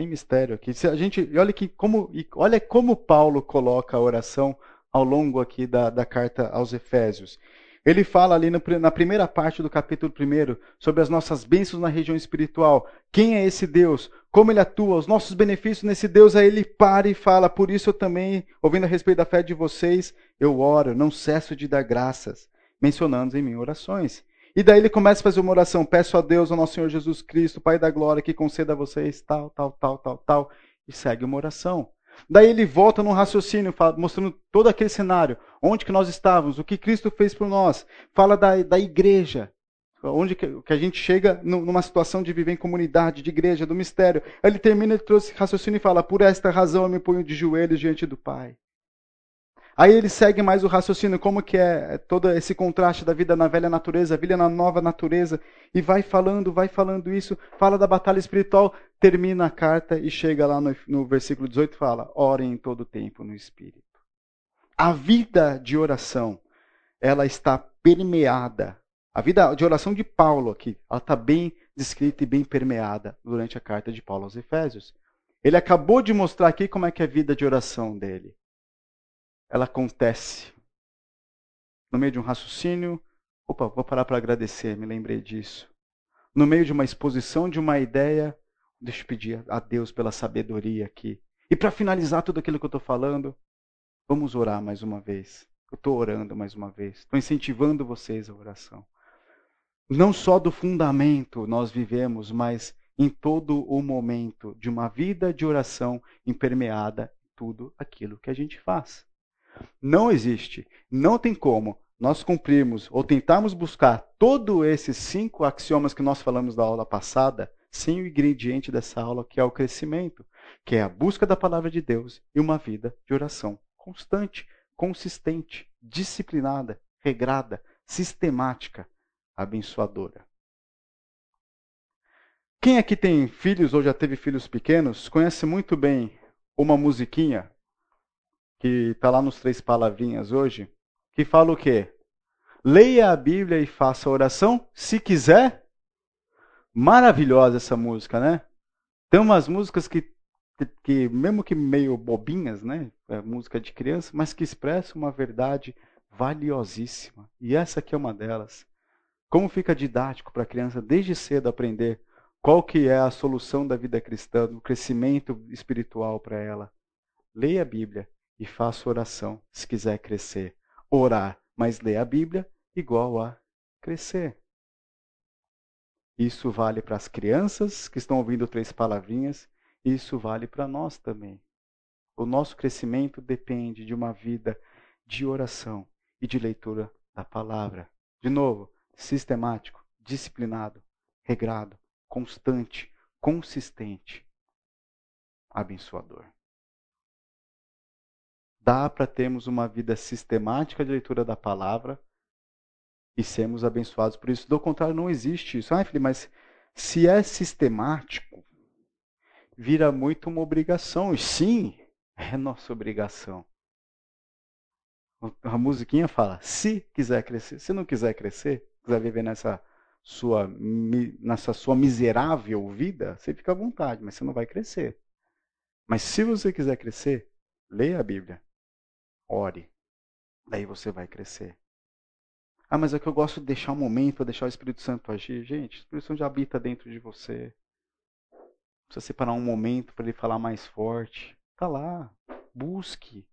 Sem mistério aqui. Se a gente, olha que como, olha como Paulo coloca a oração ao longo aqui da, da carta aos Efésios. Ele fala ali no, na primeira parte do capítulo 1 sobre as nossas bênçãos na região espiritual. Quem é esse Deus? Como ele atua? Os nossos benefícios nesse Deus. Aí ele para e fala: Por isso eu também, ouvindo a respeito da fé de vocês, eu oro, não cesso de dar graças. mencionando em mim orações. E daí ele começa a fazer uma oração: peço a Deus, ao nosso Senhor Jesus Cristo, Pai da glória, que conceda a vocês tal, tal, tal, tal, tal. E segue uma oração. Daí ele volta no raciocínio, mostrando todo aquele cenário, onde que nós estávamos, o que Cristo fez por nós. Fala da, da igreja, onde que, que a gente chega numa situação de viver em comunidade, de igreja, do mistério. Aí ele termina, ele trouxe raciocínio e fala, por esta razão eu me ponho de joelhos diante do Pai. Aí ele segue mais o raciocínio, como que é todo esse contraste da vida na velha natureza, vida na nova natureza, e vai falando, vai falando isso, fala da batalha espiritual, termina a carta e chega lá no, no versículo 18 fala: orem em todo tempo no Espírito. A vida de oração, ela está permeada. A vida de oração de Paulo aqui, ela está bem descrita e bem permeada durante a carta de Paulo aos Efésios. Ele acabou de mostrar aqui como é que é a vida de oração dele ela acontece no meio de um raciocínio. Opa, vou parar para agradecer, me lembrei disso. No meio de uma exposição de uma ideia, deixa eu pedir a Deus pela sabedoria aqui. E para finalizar tudo aquilo que eu estou falando, vamos orar mais uma vez. Eu estou orando mais uma vez. Estou incentivando vocês a oração. Não só do fundamento nós vivemos, mas em todo o momento de uma vida de oração impermeada tudo aquilo que a gente faz. Não existe, não tem como nós cumprirmos ou tentarmos buscar todos esses cinco axiomas que nós falamos da aula passada sem o ingrediente dessa aula que é o crescimento, que é a busca da palavra de Deus e uma vida de oração constante, consistente, disciplinada, regrada, sistemática, abençoadora. Quem aqui tem filhos ou já teve filhos pequenos conhece muito bem uma musiquinha que está lá nos três palavrinhas hoje, que fala o quê? Leia a Bíblia e faça oração, se quiser. Maravilhosa essa música, né? Tem umas músicas que, que mesmo que meio bobinhas, né? É música de criança, mas que expressam uma verdade valiosíssima. E essa aqui é uma delas. Como fica didático para a criança desde cedo aprender qual que é a solução da vida cristã, do crescimento espiritual para ela. Leia a Bíblia e faça oração se quiser crescer. Orar, mas ler a Bíblia igual a crescer. Isso vale para as crianças que estão ouvindo três palavrinhas, isso vale para nós também. O nosso crescimento depende de uma vida de oração e de leitura da palavra. De novo, sistemático, disciplinado, regrado, constante, consistente, abençoador dá para termos uma vida sistemática de leitura da palavra e sermos abençoados por isso. Do contrário, não existe isso. Ah, filho, mas se é sistemático, vira muito uma obrigação. E sim, é nossa obrigação. A musiquinha fala: se quiser crescer, se não quiser crescer, quiser viver nessa sua, nessa sua miserável vida, você fica à vontade, mas você não vai crescer. Mas se você quiser crescer, leia a Bíblia. Ore. Daí você vai crescer. Ah, mas é que eu gosto de deixar um momento, deixar o Espírito Santo agir. Gente, o Espírito Santo já habita dentro de você. Precisa separar um momento para ele falar mais forte. Tá lá. Busque.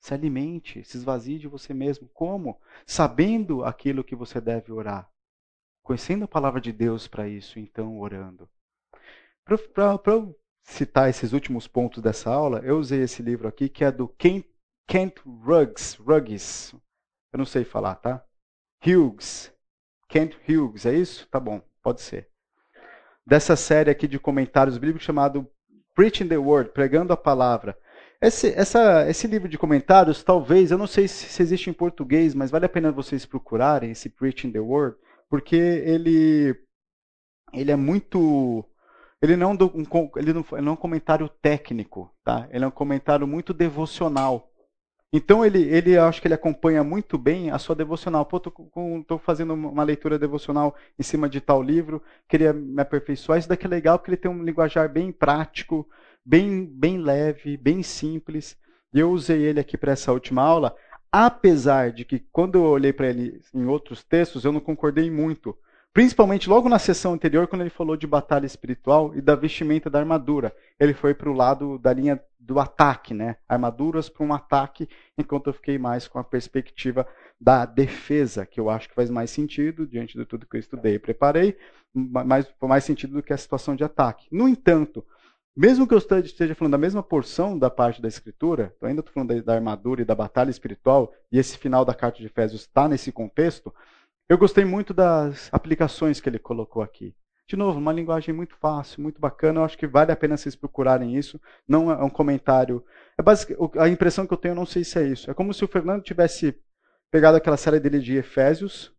Se alimente. Se esvazie de você mesmo. Como? Sabendo aquilo que você deve orar. Conhecendo a palavra de Deus para isso, então orando. Para citar esses últimos pontos dessa aula, eu usei esse livro aqui, que é do Kent Kent Ruggs, Ruggs, eu não sei falar, tá? Hughes, Kent Hughes, é isso? Tá bom, pode ser. Dessa série aqui de comentários bíblicos chamado Preaching the Word, pregando a palavra. Esse, essa, esse livro de comentários, talvez, eu não sei se, se existe em português, mas vale a pena vocês procurarem esse Preaching the Word, porque ele, ele é muito ele não, ele, não, ele não é um comentário técnico, tá? Ele é um comentário muito devocional. Então ele, ele acho que ele acompanha muito bem a sua devocional. Pô, estou fazendo uma leitura devocional em cima de tal livro, queria me aperfeiçoar. Isso daqui é legal porque ele tem um linguajar bem prático, bem, bem leve, bem simples. E eu usei ele aqui para essa última aula, apesar de que quando eu olhei para ele em outros textos, eu não concordei muito. Principalmente logo na sessão anterior, quando ele falou de batalha espiritual e da vestimenta da armadura. Ele foi para o lado da linha do ataque, né? Armaduras para um ataque, enquanto eu fiquei mais com a perspectiva da defesa, que eu acho que faz mais sentido diante de tudo que eu estudei e preparei, mais, mais sentido do que a situação de ataque. No entanto, mesmo que eu esteja falando da mesma porção da parte da escritura, eu ainda estou falando da, armadura e da batalha espiritual, e esse final da carta de Efésios está nesse contexto, eu gostei muito das aplicações que ele colocou aqui. De novo, uma linguagem muito fácil, muito bacana, eu acho que vale a pena vocês procurarem isso. Não é um comentário. É a impressão que eu tenho, eu não sei se é isso. É como se o Fernando tivesse pegado aquela série dele de Efésios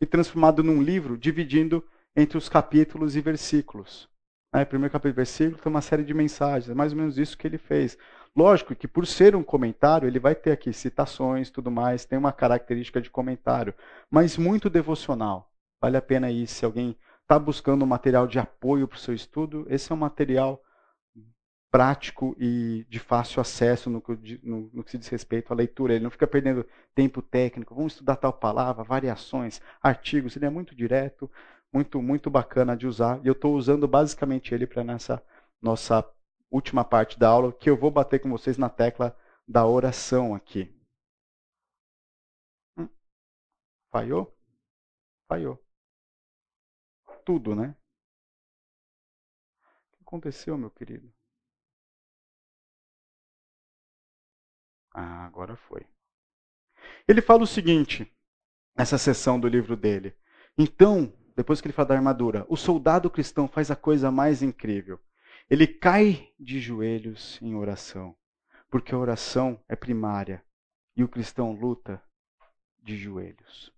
e transformado num livro, dividindo entre os capítulos e versículos. Né? Primeiro capítulo e versículo tem uma série de mensagens, é mais ou menos isso que ele fez. Lógico que por ser um comentário, ele vai ter aqui citações, tudo mais, tem uma característica de comentário, mas muito devocional. Vale a pena ir se alguém está buscando um material de apoio para o seu estudo, esse é um material prático e de fácil acesso no, no, no, que se diz respeito à leitura. Ele não fica perdendo tempo técnico. Vamos estudar tal palavra, variações, artigos. Ele é muito direto, muito, muito bacana de usar. E eu estou usando basicamente ele para nessa nossa última parte da aula, que eu vou bater com vocês na tecla da oração aqui. Hum. Falhou? Falhou. Tudo, né? O que aconteceu, meu querido? Ah, agora foi. Ele fala o seguinte, nessa sessão do livro dele. Então, depois que ele fala da armadura, o soldado cristão faz a coisa mais incrível. Ele cai de joelhos em oração, porque a oração é primária e o cristão luta de joelhos.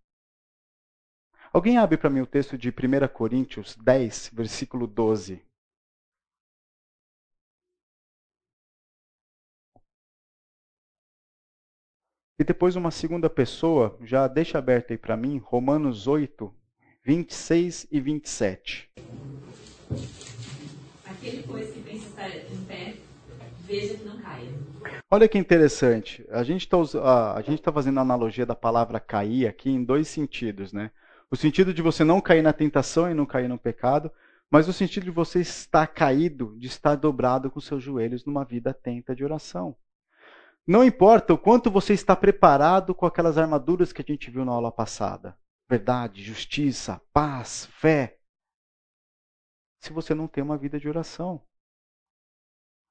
Alguém abre para mim o texto de 1 Coríntios 10, versículo 12. E depois uma segunda pessoa, já deixa aberto aí para mim, Romanos 8, 26 e 27. Aquele, pois, que pensa estar em pé, veja que não caia. Olha que interessante. A gente está a, a tá fazendo a analogia da palavra cair aqui em dois sentidos, né? O sentido de você não cair na tentação e não cair no pecado, mas o sentido de você estar caído, de estar dobrado com seus joelhos numa vida atenta de oração. Não importa o quanto você está preparado com aquelas armaduras que a gente viu na aula passada. Verdade, justiça, paz, fé. Se você não tem uma vida de oração.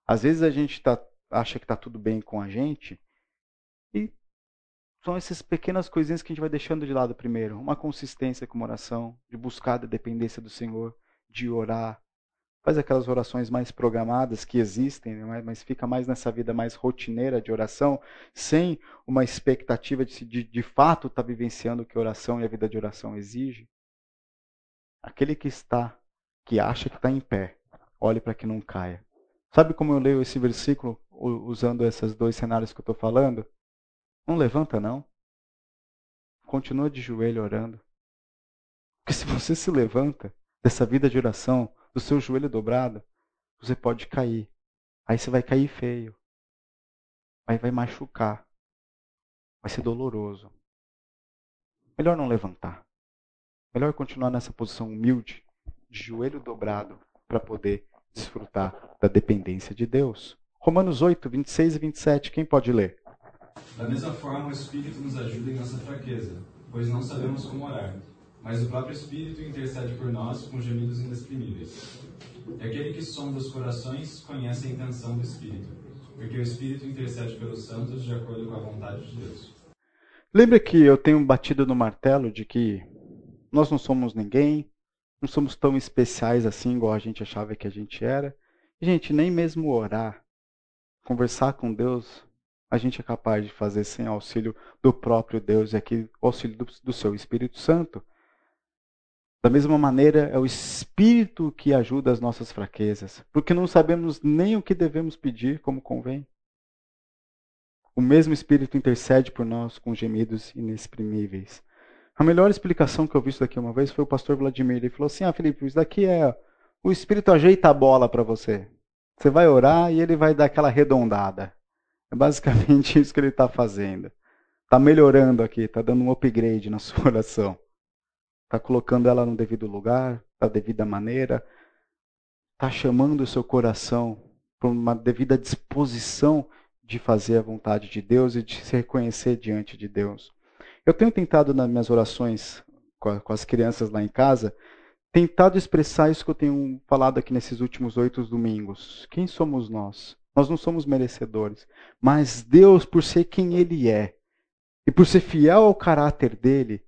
Às vezes a gente tá, acha que está tudo bem com a gente e são essas pequenas coisinhas que a gente vai deixando de lado primeiro. Uma consistência com uma oração, de buscar a dependência do Senhor, de orar, faz aquelas orações mais programadas que existem, né? mas fica mais nessa vida mais rotineira de oração, sem uma expectativa de de, de fato estar tá vivenciando o que a oração e a vida de oração exige. Aquele que está, que acha que está em pé, olhe para que não caia. Sabe como eu leio esse versículo usando esses dois cenários que eu estou falando? Não levanta, não. Continua de joelho orando. Porque se você se levanta dessa vida de oração, do seu joelho dobrado, você pode cair. Aí você vai cair feio. Aí vai machucar. Vai ser doloroso. Melhor não levantar. Melhor continuar nessa posição humilde, de joelho dobrado, para poder desfrutar da dependência de Deus. Romanos 8, 26 e 27. Quem pode ler? Da mesma forma, o Espírito nos ajuda em nossa fraqueza, pois não sabemos como orar mas o próprio Espírito intercede por nós com gemidos inexprimíveis. E aquele que sonda os corações conhece a intenção do Espírito, porque o Espírito intercede pelos santos de acordo com a vontade de Deus. Lembra que eu tenho batido no martelo de que nós não somos ninguém, não somos tão especiais assim igual a gente achava que a gente era. Gente, nem mesmo orar, conversar com Deus, a gente é capaz de fazer sem auxílio do próprio Deus e aqui auxílio do, do seu Espírito Santo. Da mesma maneira, é o Espírito que ajuda as nossas fraquezas, porque não sabemos nem o que devemos pedir como convém. O mesmo Espírito intercede por nós com gemidos inexprimíveis. A melhor explicação que eu vi isso daqui uma vez foi o pastor Vladimir. Ele falou assim: Ah, Felipe, isso daqui é. O Espírito ajeita a bola para você. Você vai orar e ele vai dar aquela arredondada. É basicamente isso que ele está fazendo. Está melhorando aqui, está dando um upgrade na sua oração está colocando ela no devido lugar, da devida maneira, está chamando o seu coração para uma devida disposição de fazer a vontade de Deus e de se reconhecer diante de Deus. Eu tenho tentado nas minhas orações com, as crianças lá em casa, tentado expressar isso que eu tenho falado aqui nesses últimos oito domingos. Quem somos nós? Nós não somos merecedores, mas Deus, por ser quem Ele é e por ser fiel ao caráter dele,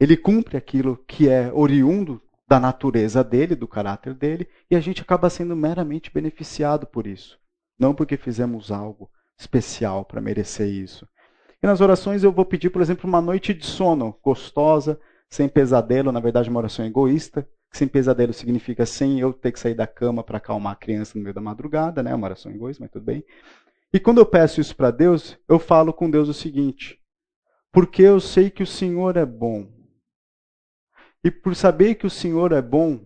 Ele cumpre aquilo que é oriundo da natureza dele, do caráter dele, e a gente acaba sendo meramente beneficiado por isso, não porque fizemos algo especial para merecer isso. E nas orações eu vou pedir, por exemplo, uma noite de sono gostosa, sem pesadelo, na verdade uma oração egoísta, sem pesadelo significa sem eu ter que sair da cama para acalmar a criança no meio da madrugada, né? Uma oração egoísta, mas tudo bem. E quando eu peço isso para Deus, eu falo com Deus o seguinte: porque eu sei que o Senhor é bom. E por saber que o Senhor é bom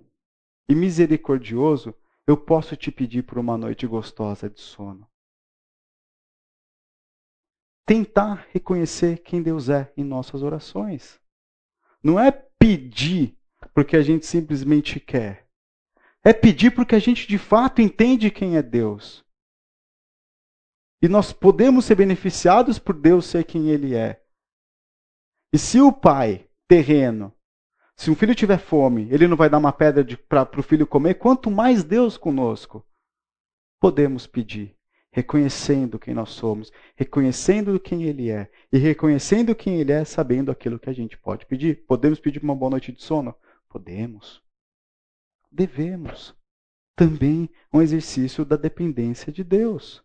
e misericordioso, eu posso te pedir por uma noite gostosa de sono tentar reconhecer quem Deus é em nossas orações. Não é pedir porque a gente simplesmente quer. É pedir porque a gente de fato entende quem é Deus. E nós podemos ser beneficiados por Deus ser quem Ele é. E se o pai terreno, se um filho tiver fome, ele não vai dar uma pedra para o filho comer, quanto mais Deus conosco, podemos pedir reconhecendo quem nós somos, reconhecendo quem Ele é e reconhecendo quem Ele é, sabendo aquilo que a gente pode pedir. Podemos pedir uma boa noite de sono? Podemos. Devemos. Também um exercício da dependência de Deus.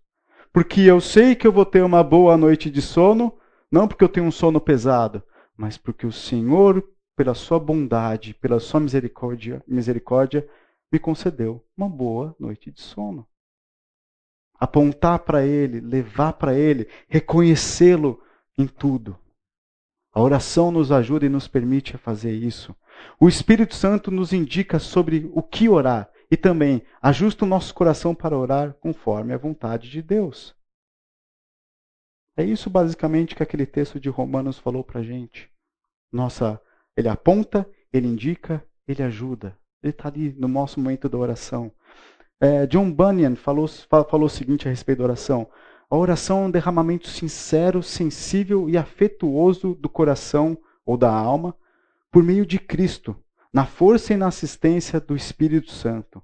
Porque eu sei que eu vou ter uma boa noite de sono, não porque eu tenho um sono pesado, mas porque o Senhor, pela sua bondade, pela sua misericórdia, misericórdia me concedeu uma boa noite de sono apontar para Ele, levar para Ele, reconhecê-lo em tudo. A oração nos ajuda e nos permite a fazer isso. O Espírito Santo nos indica sobre o que orar e também ajusta o nosso coração para orar conforme a vontade de Deus. É isso basicamente que aquele texto de Romanos falou para a gente. Nossa, ele aponta, ele indica, ele ajuda. Ele está ali no nosso momento da oração. É, John Bunyan falou, falou o seguinte a respeito da oração: a oração é um derramamento sincero, sensível e afetuoso do coração ou da alma por meio de Cristo, na força e na assistência do Espírito Santo,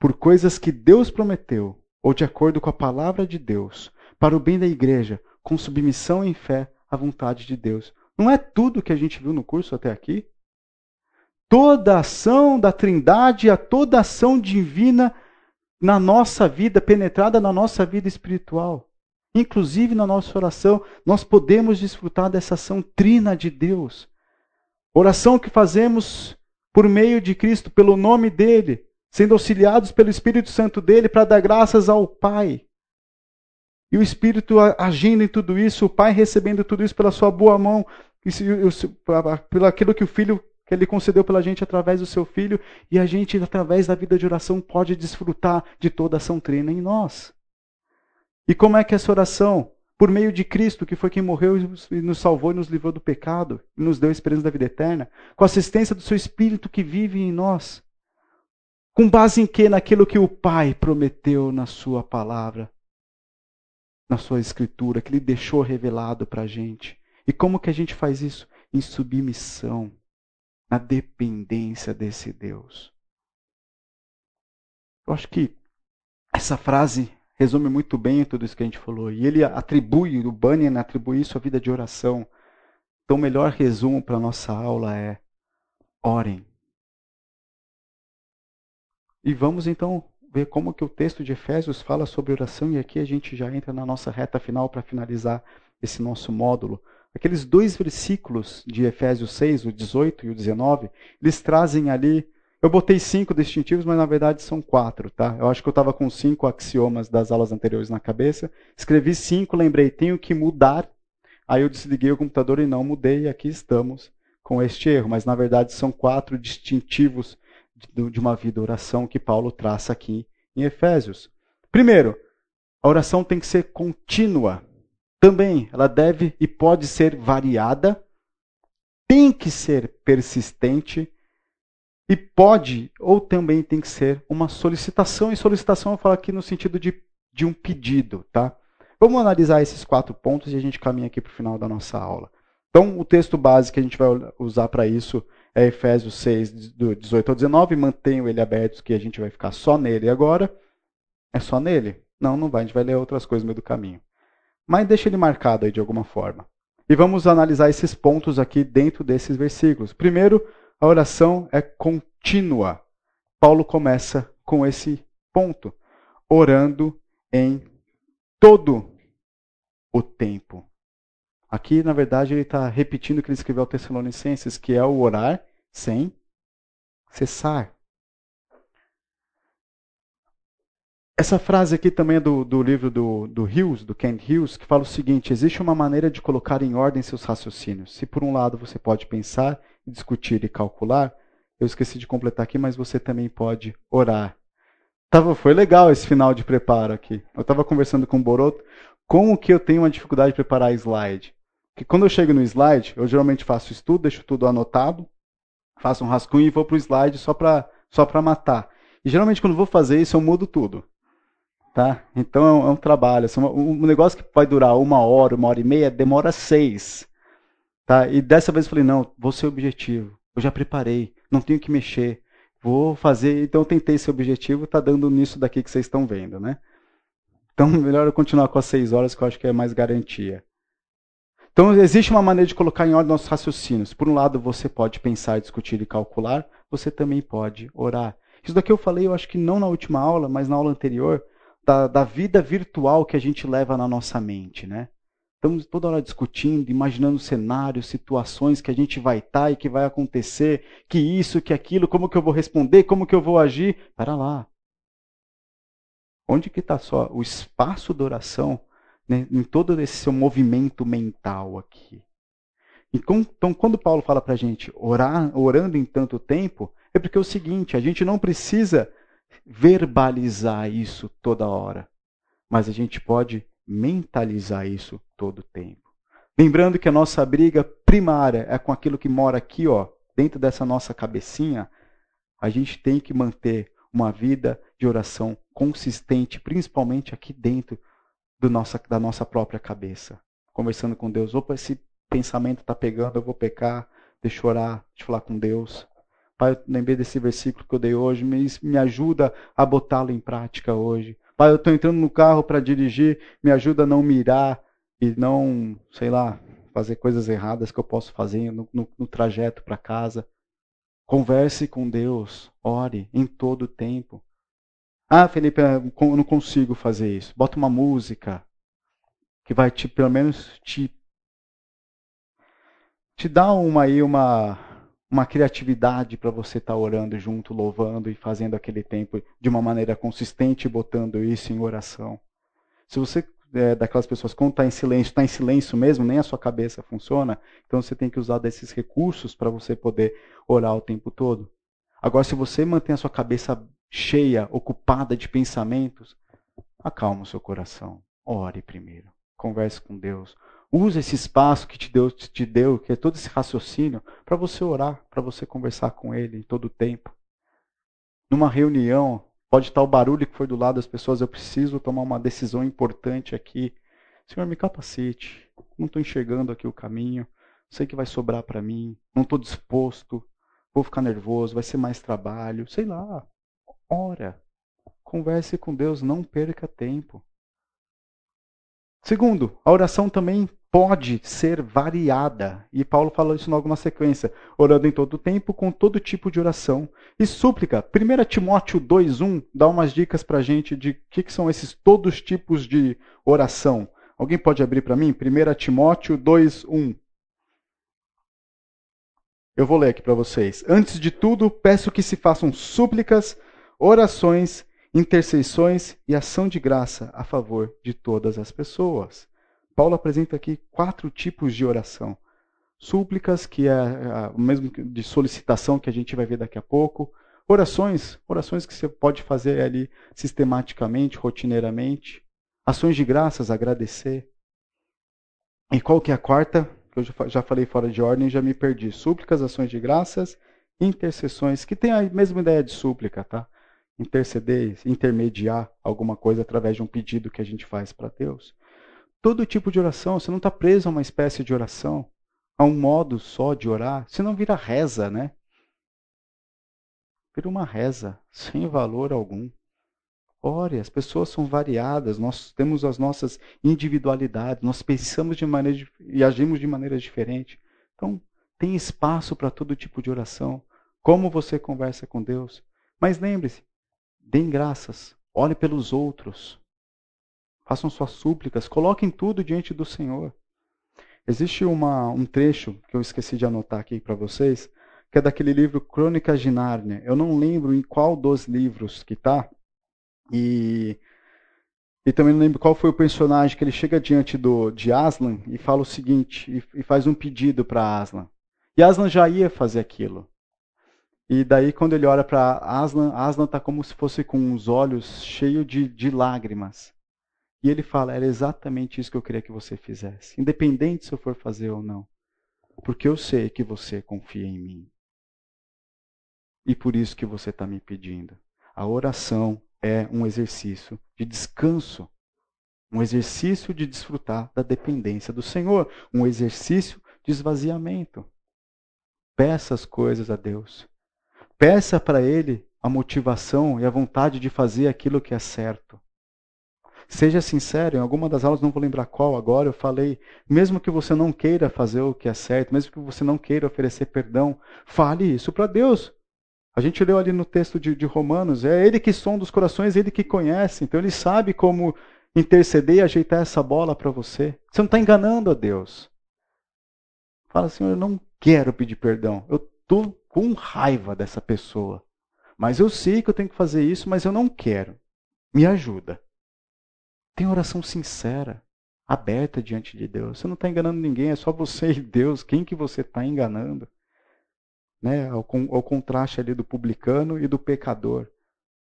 por coisas que Deus prometeu ou de acordo com a palavra de Deus, para o bem da igreja, com submissão em fé à vontade de Deus. Não é tudo que a gente viu no curso até aqui? Toda ação da Trindade, a toda ação divina na nossa vida, penetrada na nossa vida espiritual. Inclusive na nossa oração, nós podemos desfrutar dessa ação trina de Deus. Oração que fazemos por meio de Cristo, pelo nome dele, sendo auxiliados pelo Espírito Santo dele para dar graças ao Pai. E o Espírito agindo em tudo isso, o Pai recebendo tudo isso pela sua boa mão, pelo aquilo que o Filho que Ele concedeu pela gente através do Seu Filho, e a gente, através da vida de oração, pode desfrutar de toda a ação trina em nós. E como é que essa oração? Por meio de Cristo, que foi quem morreu e nos salvou e nos livrou do pecado, e nos deu a esperança da vida eterna, com a assistência do Seu Espírito que vive em nós. Com base em que? Naquilo que o Pai prometeu na Sua palavra, na Sua Escritura, que Ele deixou revelado para a gente. E como que a gente faz isso? Em submissão na dependência desse Deus. Eu acho que essa frase resume muito bem tudo isso que a gente falou. E ele atribui, o Bunyan atribui isso à vida de oração. Então, o melhor resumo para a nossa aula é: orem. E vamos então ver como que o texto de Efésios fala sobre oração, e aqui a gente já entra na nossa reta final para finalizar esse nosso módulo. Aqueles dois versículos de Efésios 6, o 18 e o 19, eles trazem ali. Eu botei cinco distintivos, mas na verdade são quatro, tá? Eu acho que eu estava com cinco axiomas das aulas anteriores na cabeça. Escrevi cinco, lembrei, tenho que mudar. Aí eu desliguei o computador e não mudei, e aqui estamos com este erro. Mas na verdade são quatro distintivos de uma vida oração que Paulo traça aqui em Efésios. Primeiro, a oração tem que ser contínua. Também ela deve e pode ser variada, tem que ser persistente e pode ou também tem que ser uma solicitação. E solicitação eu falo aqui no sentido de, de um pedido, tá? Vamos analisar esses quatro pontos e a gente caminha aqui para o final da nossa aula. Então, o texto base que a gente vai usar para isso é Efésios 6, do 18 ao 19. Mantenho ele aberto, que a gente vai ficar só nele agora. É só nele? Não, não vai. A gente vai ler outras coisas no meio do caminho. Mas deixa ele marcado aí de alguma forma. E vamos analisar esses pontos aqui dentro desses versículos. Primeiro, a oração é contínua. Paulo começa com esse ponto, orando em todo o tempo. Aqui, na verdade, ele está repetindo o que ele escreveu ao Tessalonicenses, que é o orar sem cessar. Essa frase aqui também é do, do livro do, do Hughes, do Kent Hughes, que fala o seguinte: existe uma maneira de colocar em ordem seus raciocínios. Se por um lado você pode pensar, discutir e calcular, eu esqueci de completar aqui, mas você também pode orar. Tava, foi legal esse final de preparo aqui. Eu estava conversando com o Boroto como que eu tenho uma dificuldade de preparar slide. Que quando eu chego no slide, eu geralmente faço estudo, deixo tudo anotado, faço um rascunho e vou para o slide só para só matar. E geralmente quando vou fazer isso, eu mudo tudo. Tá? Então é um, é um trabalho. Assim, um, negócio que vai durar uma hora, uma hora e meia, demora seis. Tá? E dessa vez eu falei, não, vou ser objetivo. Eu já preparei, não tenho que mexer. Vou fazer. Então eu tentei esse objetivo, tá dando nisso daqui que vocês estão vendo, né? Então melhor eu continuar com as seis horas, que eu acho que é mais garantia. Então, existe uma maneira de colocar em ordem nossos raciocínios. Por um lado, você pode pensar, discutir e calcular, você também pode orar. Isso daqui eu falei, eu acho que não na última aula, mas na aula anterior, da, da vida virtual que a gente leva na nossa mente, né? Estamos toda hora discutindo, imaginando cenários, situações que a gente vai estar tá e que vai acontecer, que isso, que aquilo, como que eu vou responder, como que eu vou agir. Para lá. Onde que está só o espaço da oração né, em todo esse seu movimento mental aqui. Então, quando Paulo fala para a gente orar, orando em tanto tempo, é porque é o seguinte: a gente não precisa verbalizar isso toda hora, mas a gente pode mentalizar isso todo o tempo. Lembrando que a nossa briga primária é com aquilo que mora aqui, ó, dentro dessa nossa cabecinha. A gente tem que manter uma vida de oração consistente, principalmente aqui dentro do nossa, da nossa própria cabeça. Conversando com Deus. Opa, esse pensamento está pegando, eu vou pecar, deixa eu orar, deixa eu falar com Deus. Pai, eu lembrei desse versículo que eu dei hoje, me, me ajuda a botá-lo em prática hoje. Pai, eu estou entrando no carro para dirigir, me ajuda a não mirar e não, sei lá, fazer coisas erradas que eu posso fazer no, no, no trajeto para casa. Converse com Deus, ore em todo o tempo. Ah, Felipe, eu não consigo fazer isso. Bota uma música que vai te, pelo menos, te, te dar uma aí uma uma criatividade para você estar tá orando junto, louvando e fazendo aquele tempo de uma maneira consistente, botando isso em oração. Se você é daquelas pessoas quando está em silêncio, está em silêncio mesmo, nem a sua cabeça funciona, então você tem que usar desses recursos para você poder orar o tempo todo. Agora, se você mantém a sua cabeça cheia, ocupada de pensamentos, acalma o seu coração. Ore primeiro. Converse com Deus. Use esse espaço que te deu, te deu que é todo esse raciocínio, para você orar, para você conversar com Ele em todo o tempo. Numa reunião, pode estar o barulho que foi do lado das pessoas, eu preciso tomar uma decisão importante aqui. Senhor, me capacite. Não estou enxergando aqui o caminho. Sei que vai sobrar para mim. Não estou disposto. Vou ficar nervoso. Vai ser mais trabalho. Sei lá. Ora, converse com Deus, não perca tempo. Segundo, a oração também pode ser variada. E Paulo fala isso em alguma sequência. Orando em todo tempo, com todo tipo de oração. E súplica. 1 Timóteo 2,1 dá umas dicas para a gente de o que, que, são esses todos os tipos de oração. Alguém pode abrir para mim? 1 Timóteo 2,1. Eu vou ler aqui para vocês. Antes de tudo, peço que se façam súplicas, orações, intercessões e ação de graça a favor de todas as pessoas. Paulo apresenta aqui quatro tipos de oração. Súplicas, que é o mesmo de solicitação que a gente vai ver daqui a pouco. Orações, orações que você pode fazer ali sistematicamente, rotineiramente. Ações de graças, agradecer. E qual que é a quarta? Eu já falei fora de ordem, já me perdi. Súplicas, ações de graças, intercessões, que tem a mesma ideia de súplica, tá? Interceder, intermediar alguma coisa através de um pedido que a gente faz para Deus. Todo tipo de oração, você não está preso a uma espécie de oração. a um modo só de orar, senão vira reza, né? Vira uma reza, sem valor algum. Ore, as pessoas são variadas, nós temos as nossas individualidades, nós pensamos de maneira e agimos de maneira diferente. Então, tem espaço para todo tipo de oração. Como você conversa com Deus. Mas lembre-se, deem graças, ore pelos outros. Façam suas súplicas, coloquem tudo diante do Senhor. Existe uma, um trecho que eu esqueci de anotar aqui para vocês, que é daquele livro Crônicas de Nárnia. Eu não lembro em qual dos livros que está. E, e também não lembro qual foi o personagem que ele chega diante do, de Aslan e fala o seguinte, e, e faz um pedido para Aslan. E Aslan já ia fazer aquilo. E daí, quando ele olha para Aslan, Aslan está como se fosse com os olhos cheios de, de lágrimas. E ele fala: era exatamente isso que eu queria que você fizesse, independente se eu for fazer ou não. Porque eu sei que você confia em mim. E por isso que você está me pedindo. A oração é um exercício de descanso, um exercício de desfrutar da dependência do Senhor, um exercício de esvaziamento. Peça as coisas a Deus. Peça para Ele a motivação e a vontade de fazer aquilo que é certo. Seja sincero, em alguma das aulas, não vou lembrar qual agora, eu falei, mesmo que você não queira fazer o que é certo, mesmo que você não queira oferecer perdão, fale isso para Deus. A gente leu ali no texto de, de, Romanos, é Ele que sonda os corações, Ele que conhece, então Ele sabe como interceder e ajeitar essa bola para você. Você não está enganando a Deus. Fala, Senhor, eu não quero pedir perdão, eu estou com raiva dessa pessoa, mas eu sei que eu tenho que fazer isso, mas eu não quero. Me ajuda. Tem oração sincera, aberta diante de Deus. Você não está enganando ninguém, é só você e Deus. Quem que você está enganando? Né? Ao, contraste ali do publicano e do pecador.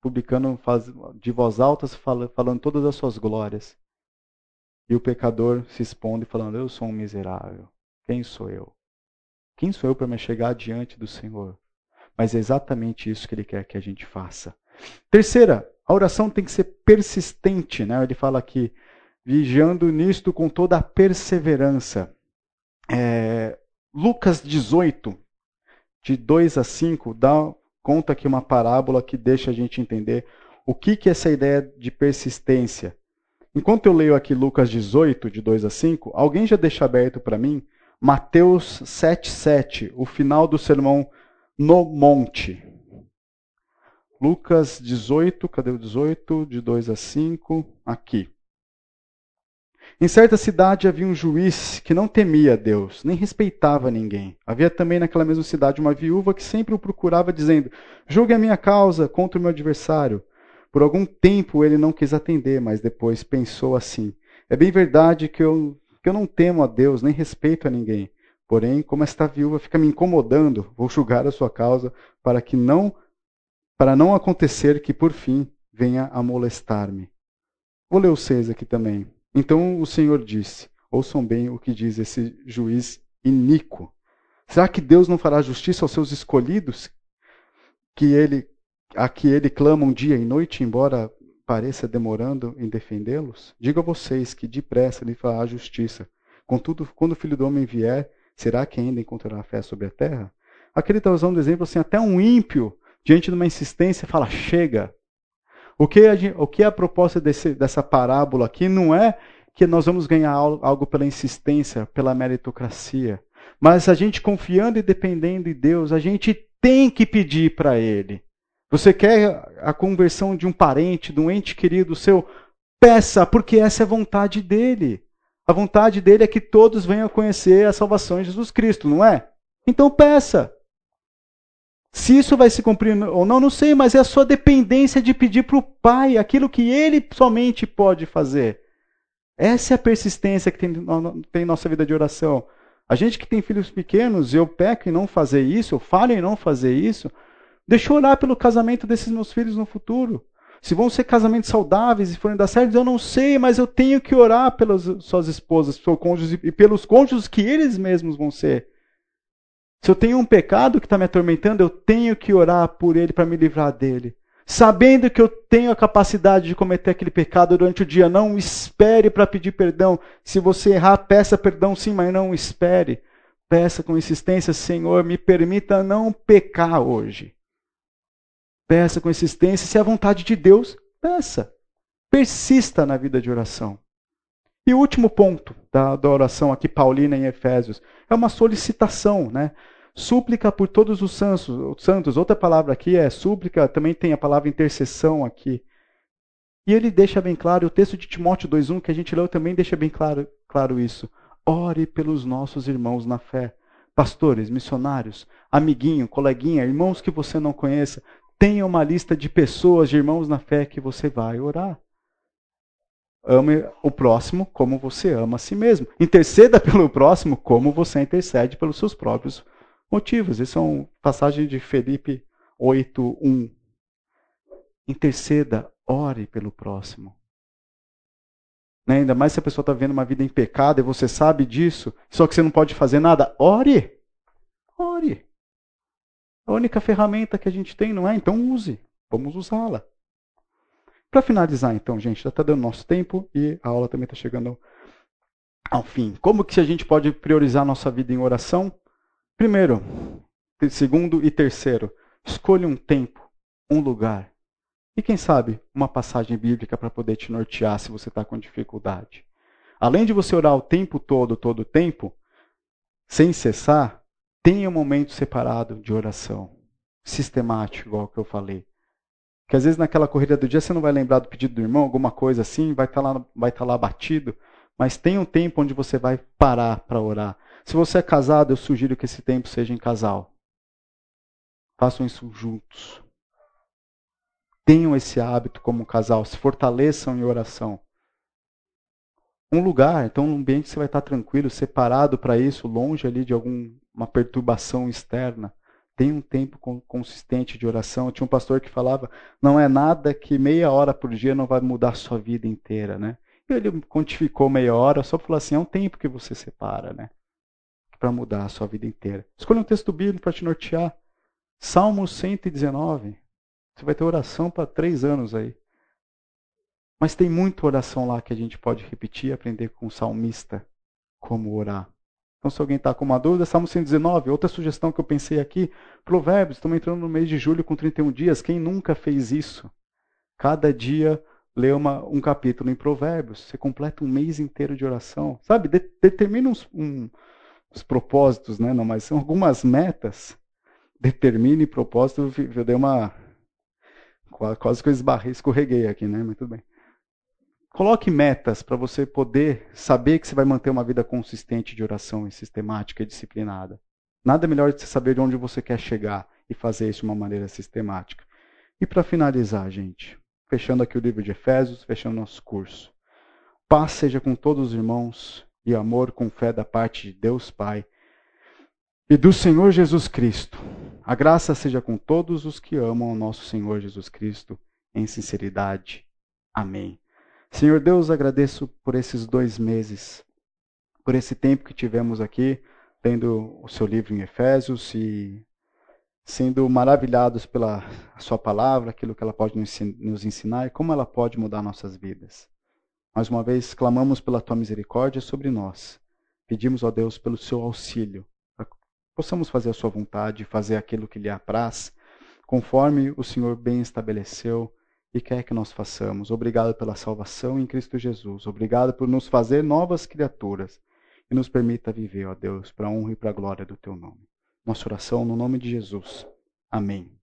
O publicano faz, de voz alta fala, falando todas as suas glórias. E o pecador se expondo falando: Eu sou um miserável. Quem sou eu? Quem sou eu para me chegar diante do Senhor? Mas é exatamente isso que Ele quer que a gente faça. Terceira, a oração tem que ser persistente, né? Ele fala aqui, vigiando nisto com toda a perseverança. É, Lucas 18, de 2 a 5, dá conta aqui uma parábola que deixa a gente entender o que, que é essa ideia de persistência. Enquanto eu leio aqui Lucas 18, de 2 a 5, alguém já deixa aberto para mim Mateus 7, 7, o final do sermão no monte. Lucas 18, cadê o 18? De 2 a 5, aqui. Em certa cidade havia um juiz que não temia Deus, nem respeitava ninguém. Havia também naquela mesma cidade uma viúva que sempre o procurava, dizendo: Julgue a minha causa contra o meu adversário. Por algum tempo ele não quis atender, mas depois pensou assim: É bem verdade que eu, eu não temo a Deus, nem respeito a ninguém. Porém, como esta viúva fica me incomodando, vou julgar a sua causa para que não para não acontecer que por fim venha a molestar-me. Vou ler o 6 aqui também. Então o Senhor disse: Ouçam bem o que diz esse juiz iníquo. Será que Deus não fará justiça aos seus escolhidos, que ele, a que ele clama um dia e noite, embora pareça demorando em defendê-los? Digo a vocês que depressa lhe fará justiça. Contudo, quando o filho do homem vier, será que ainda encontrará fé sobre a terra? Aqui ele está usando o exemplo assim: até um ímpio diante de uma insistência, fala: chega. O que, a, o que é a proposta desse, dessa parábola aqui não é que nós vamos ganhar algo pela insistência, pela meritocracia. Mas a gente confiando e dependendo de Deus, a gente tem que pedir para Ele. Você quer a conversão de um parente, de um ente querido seu? Peça, porque essa é a vontade dele. A vontade dele é que todos venham conhecer a salvação de Jesus Cristo, não é? Então peça. Se isso vai se cumprir ou não, não sei, mas é a sua dependência de pedir para o Pai aquilo que Ele somente pode fazer. Essa é a persistência que tem, tem nossa vida de oração. A gente que tem filhos pequenos, eu peco em não fazer isso, eu falho em não fazer isso, deixa eu orar pelo casamento desses meus filhos no futuro. Se vão ser casamentos saudáveis e forem dar certo, eu não sei, mas eu tenho que orar pelas suas esposas, seus cônjuges e pelos cônjuges que eles mesmos vão ser. Se eu tenho um pecado que está me atormentando, eu tenho que orar por ele para me livrar dele. Sabendo que eu tenho a capacidade de cometer aquele pecado durante o dia, não espere para pedir perdão. Se você errar, peça perdão sim, mas não espere. Peça com insistência, Senhor, me permita não pecar hoje. Peça com insistência, se é a vontade de Deus, peça. Persista na vida de oração. E o último ponto da, da oração aqui, Paulina em Efésios, é uma solicitação, né? Súplica por todos os santos, os santos. Outra palavra aqui é súplica, também tem a palavra intercessão aqui. E ele deixa bem claro, o texto de Timóteo 2,1 que a gente leu também deixa bem claro, claro isso. Ore pelos nossos irmãos na fé. Pastores, missionários, amiguinho, coleguinha, irmãos que você não conheça, tenha uma lista de pessoas, de irmãos na fé que você vai orar. Ame o próximo como você ama a si mesmo. Interceda pelo próximo como você intercede pelos seus próprios motivos. Isso é uma passagem de Felipe 8:1. Interceda, ore pelo próximo. Né? Ainda mais se a pessoa está vivendo uma vida em pecado e você sabe disso, só que você não pode fazer nada. Ore. Ore. A única ferramenta que a gente tem, não é? Então use. Vamos usá-la. Para finalizar, então, gente, já está dando nosso tempo e a aula também está chegando ao fim. Como que a gente pode priorizar nossa vida em oração? Primeiro, segundo e terceiro, escolha um tempo, um lugar. E quem sabe, uma passagem bíblica para poder te nortear se você está com dificuldade. Além de você orar o tempo todo, todo o tempo, sem cessar, tenha um momento separado de oração, sistemático, igual que eu falei. Que às vezes naquela corrida do dia você não vai lembrar do pedido do irmão, alguma coisa assim, vai estar tá lá, vai estar tá lá batido. Mas tem um tempo onde você vai parar para orar. Se você é casado, eu sugiro que esse tempo seja em casal. Façam isso juntos. Tenham esse hábito como casal, se fortaleçam em oração. Um lugar, então um ambiente que você vai estar tranquilo, separado para isso, longe ali de alguma perturbação externa. Tem um tempo consistente de oração. Tinha um pastor que falava: não é nada que meia hora por dia não vai mudar a sua vida inteira, né? E ele quantificou meia hora, só falou assim: é um tempo que você separa, né? Para mudar a sua vida inteira. Escolha um texto bíblico para te nortear. Salmo 119. Você vai ter oração para três anos aí. Mas tem muita oração lá que a gente pode repetir e aprender com o salmista como orar. Então, se alguém está com uma dúvida, Salmo 119. Outra sugestão que eu pensei aqui: Provérbios. Estamos entrando no mês de julho com 31 dias. Quem nunca fez isso? Cada dia lê uma, um capítulo em Provérbios. Você completa um mês inteiro de oração. Sabe? De, determina uns, um, uns propósitos, né? Não, mas são algumas metas. Determine propósito. Eu dei uma. Quase que eu esbarrei, escorreguei aqui, né? Mas tudo bem. Coloque metas para você poder saber que você vai manter uma vida consistente de oração e sistemática e disciplinada. Nada melhor de você saber de onde você quer chegar e fazer isso de uma maneira sistemática. E para finalizar, gente, fechando aqui o livro de Efésios, fechando nosso curso. Paz seja com todos os irmãos e amor com fé da parte de Deus Pai e do Senhor Jesus Cristo. A graça seja com todos os que amam o nosso Senhor Jesus Cristo em sinceridade. Amém. Senhor Deus, agradeço por esses dois meses, por esse tempo que tivemos aqui, lendo o seu livro em Efésios e sendo maravilhados pela sua palavra, aquilo que ela pode nos ensinar e como ela pode mudar nossas vidas. Mais uma vez, clamamos pela tua misericórdia sobre nós. Pedimos, ó Deus, pelo seu auxílio, para que possamos fazer a sua vontade, fazer aquilo que lhe apraz, conforme o Senhor bem estabeleceu e quer que nós façamos. Obrigado pela salvação em Cristo Jesus. Obrigado por nos fazer novas criaturas e nos permita viver, ó Deus, para a honra e para a glória do teu nome. Nossa oração no nome de Jesus. Amém.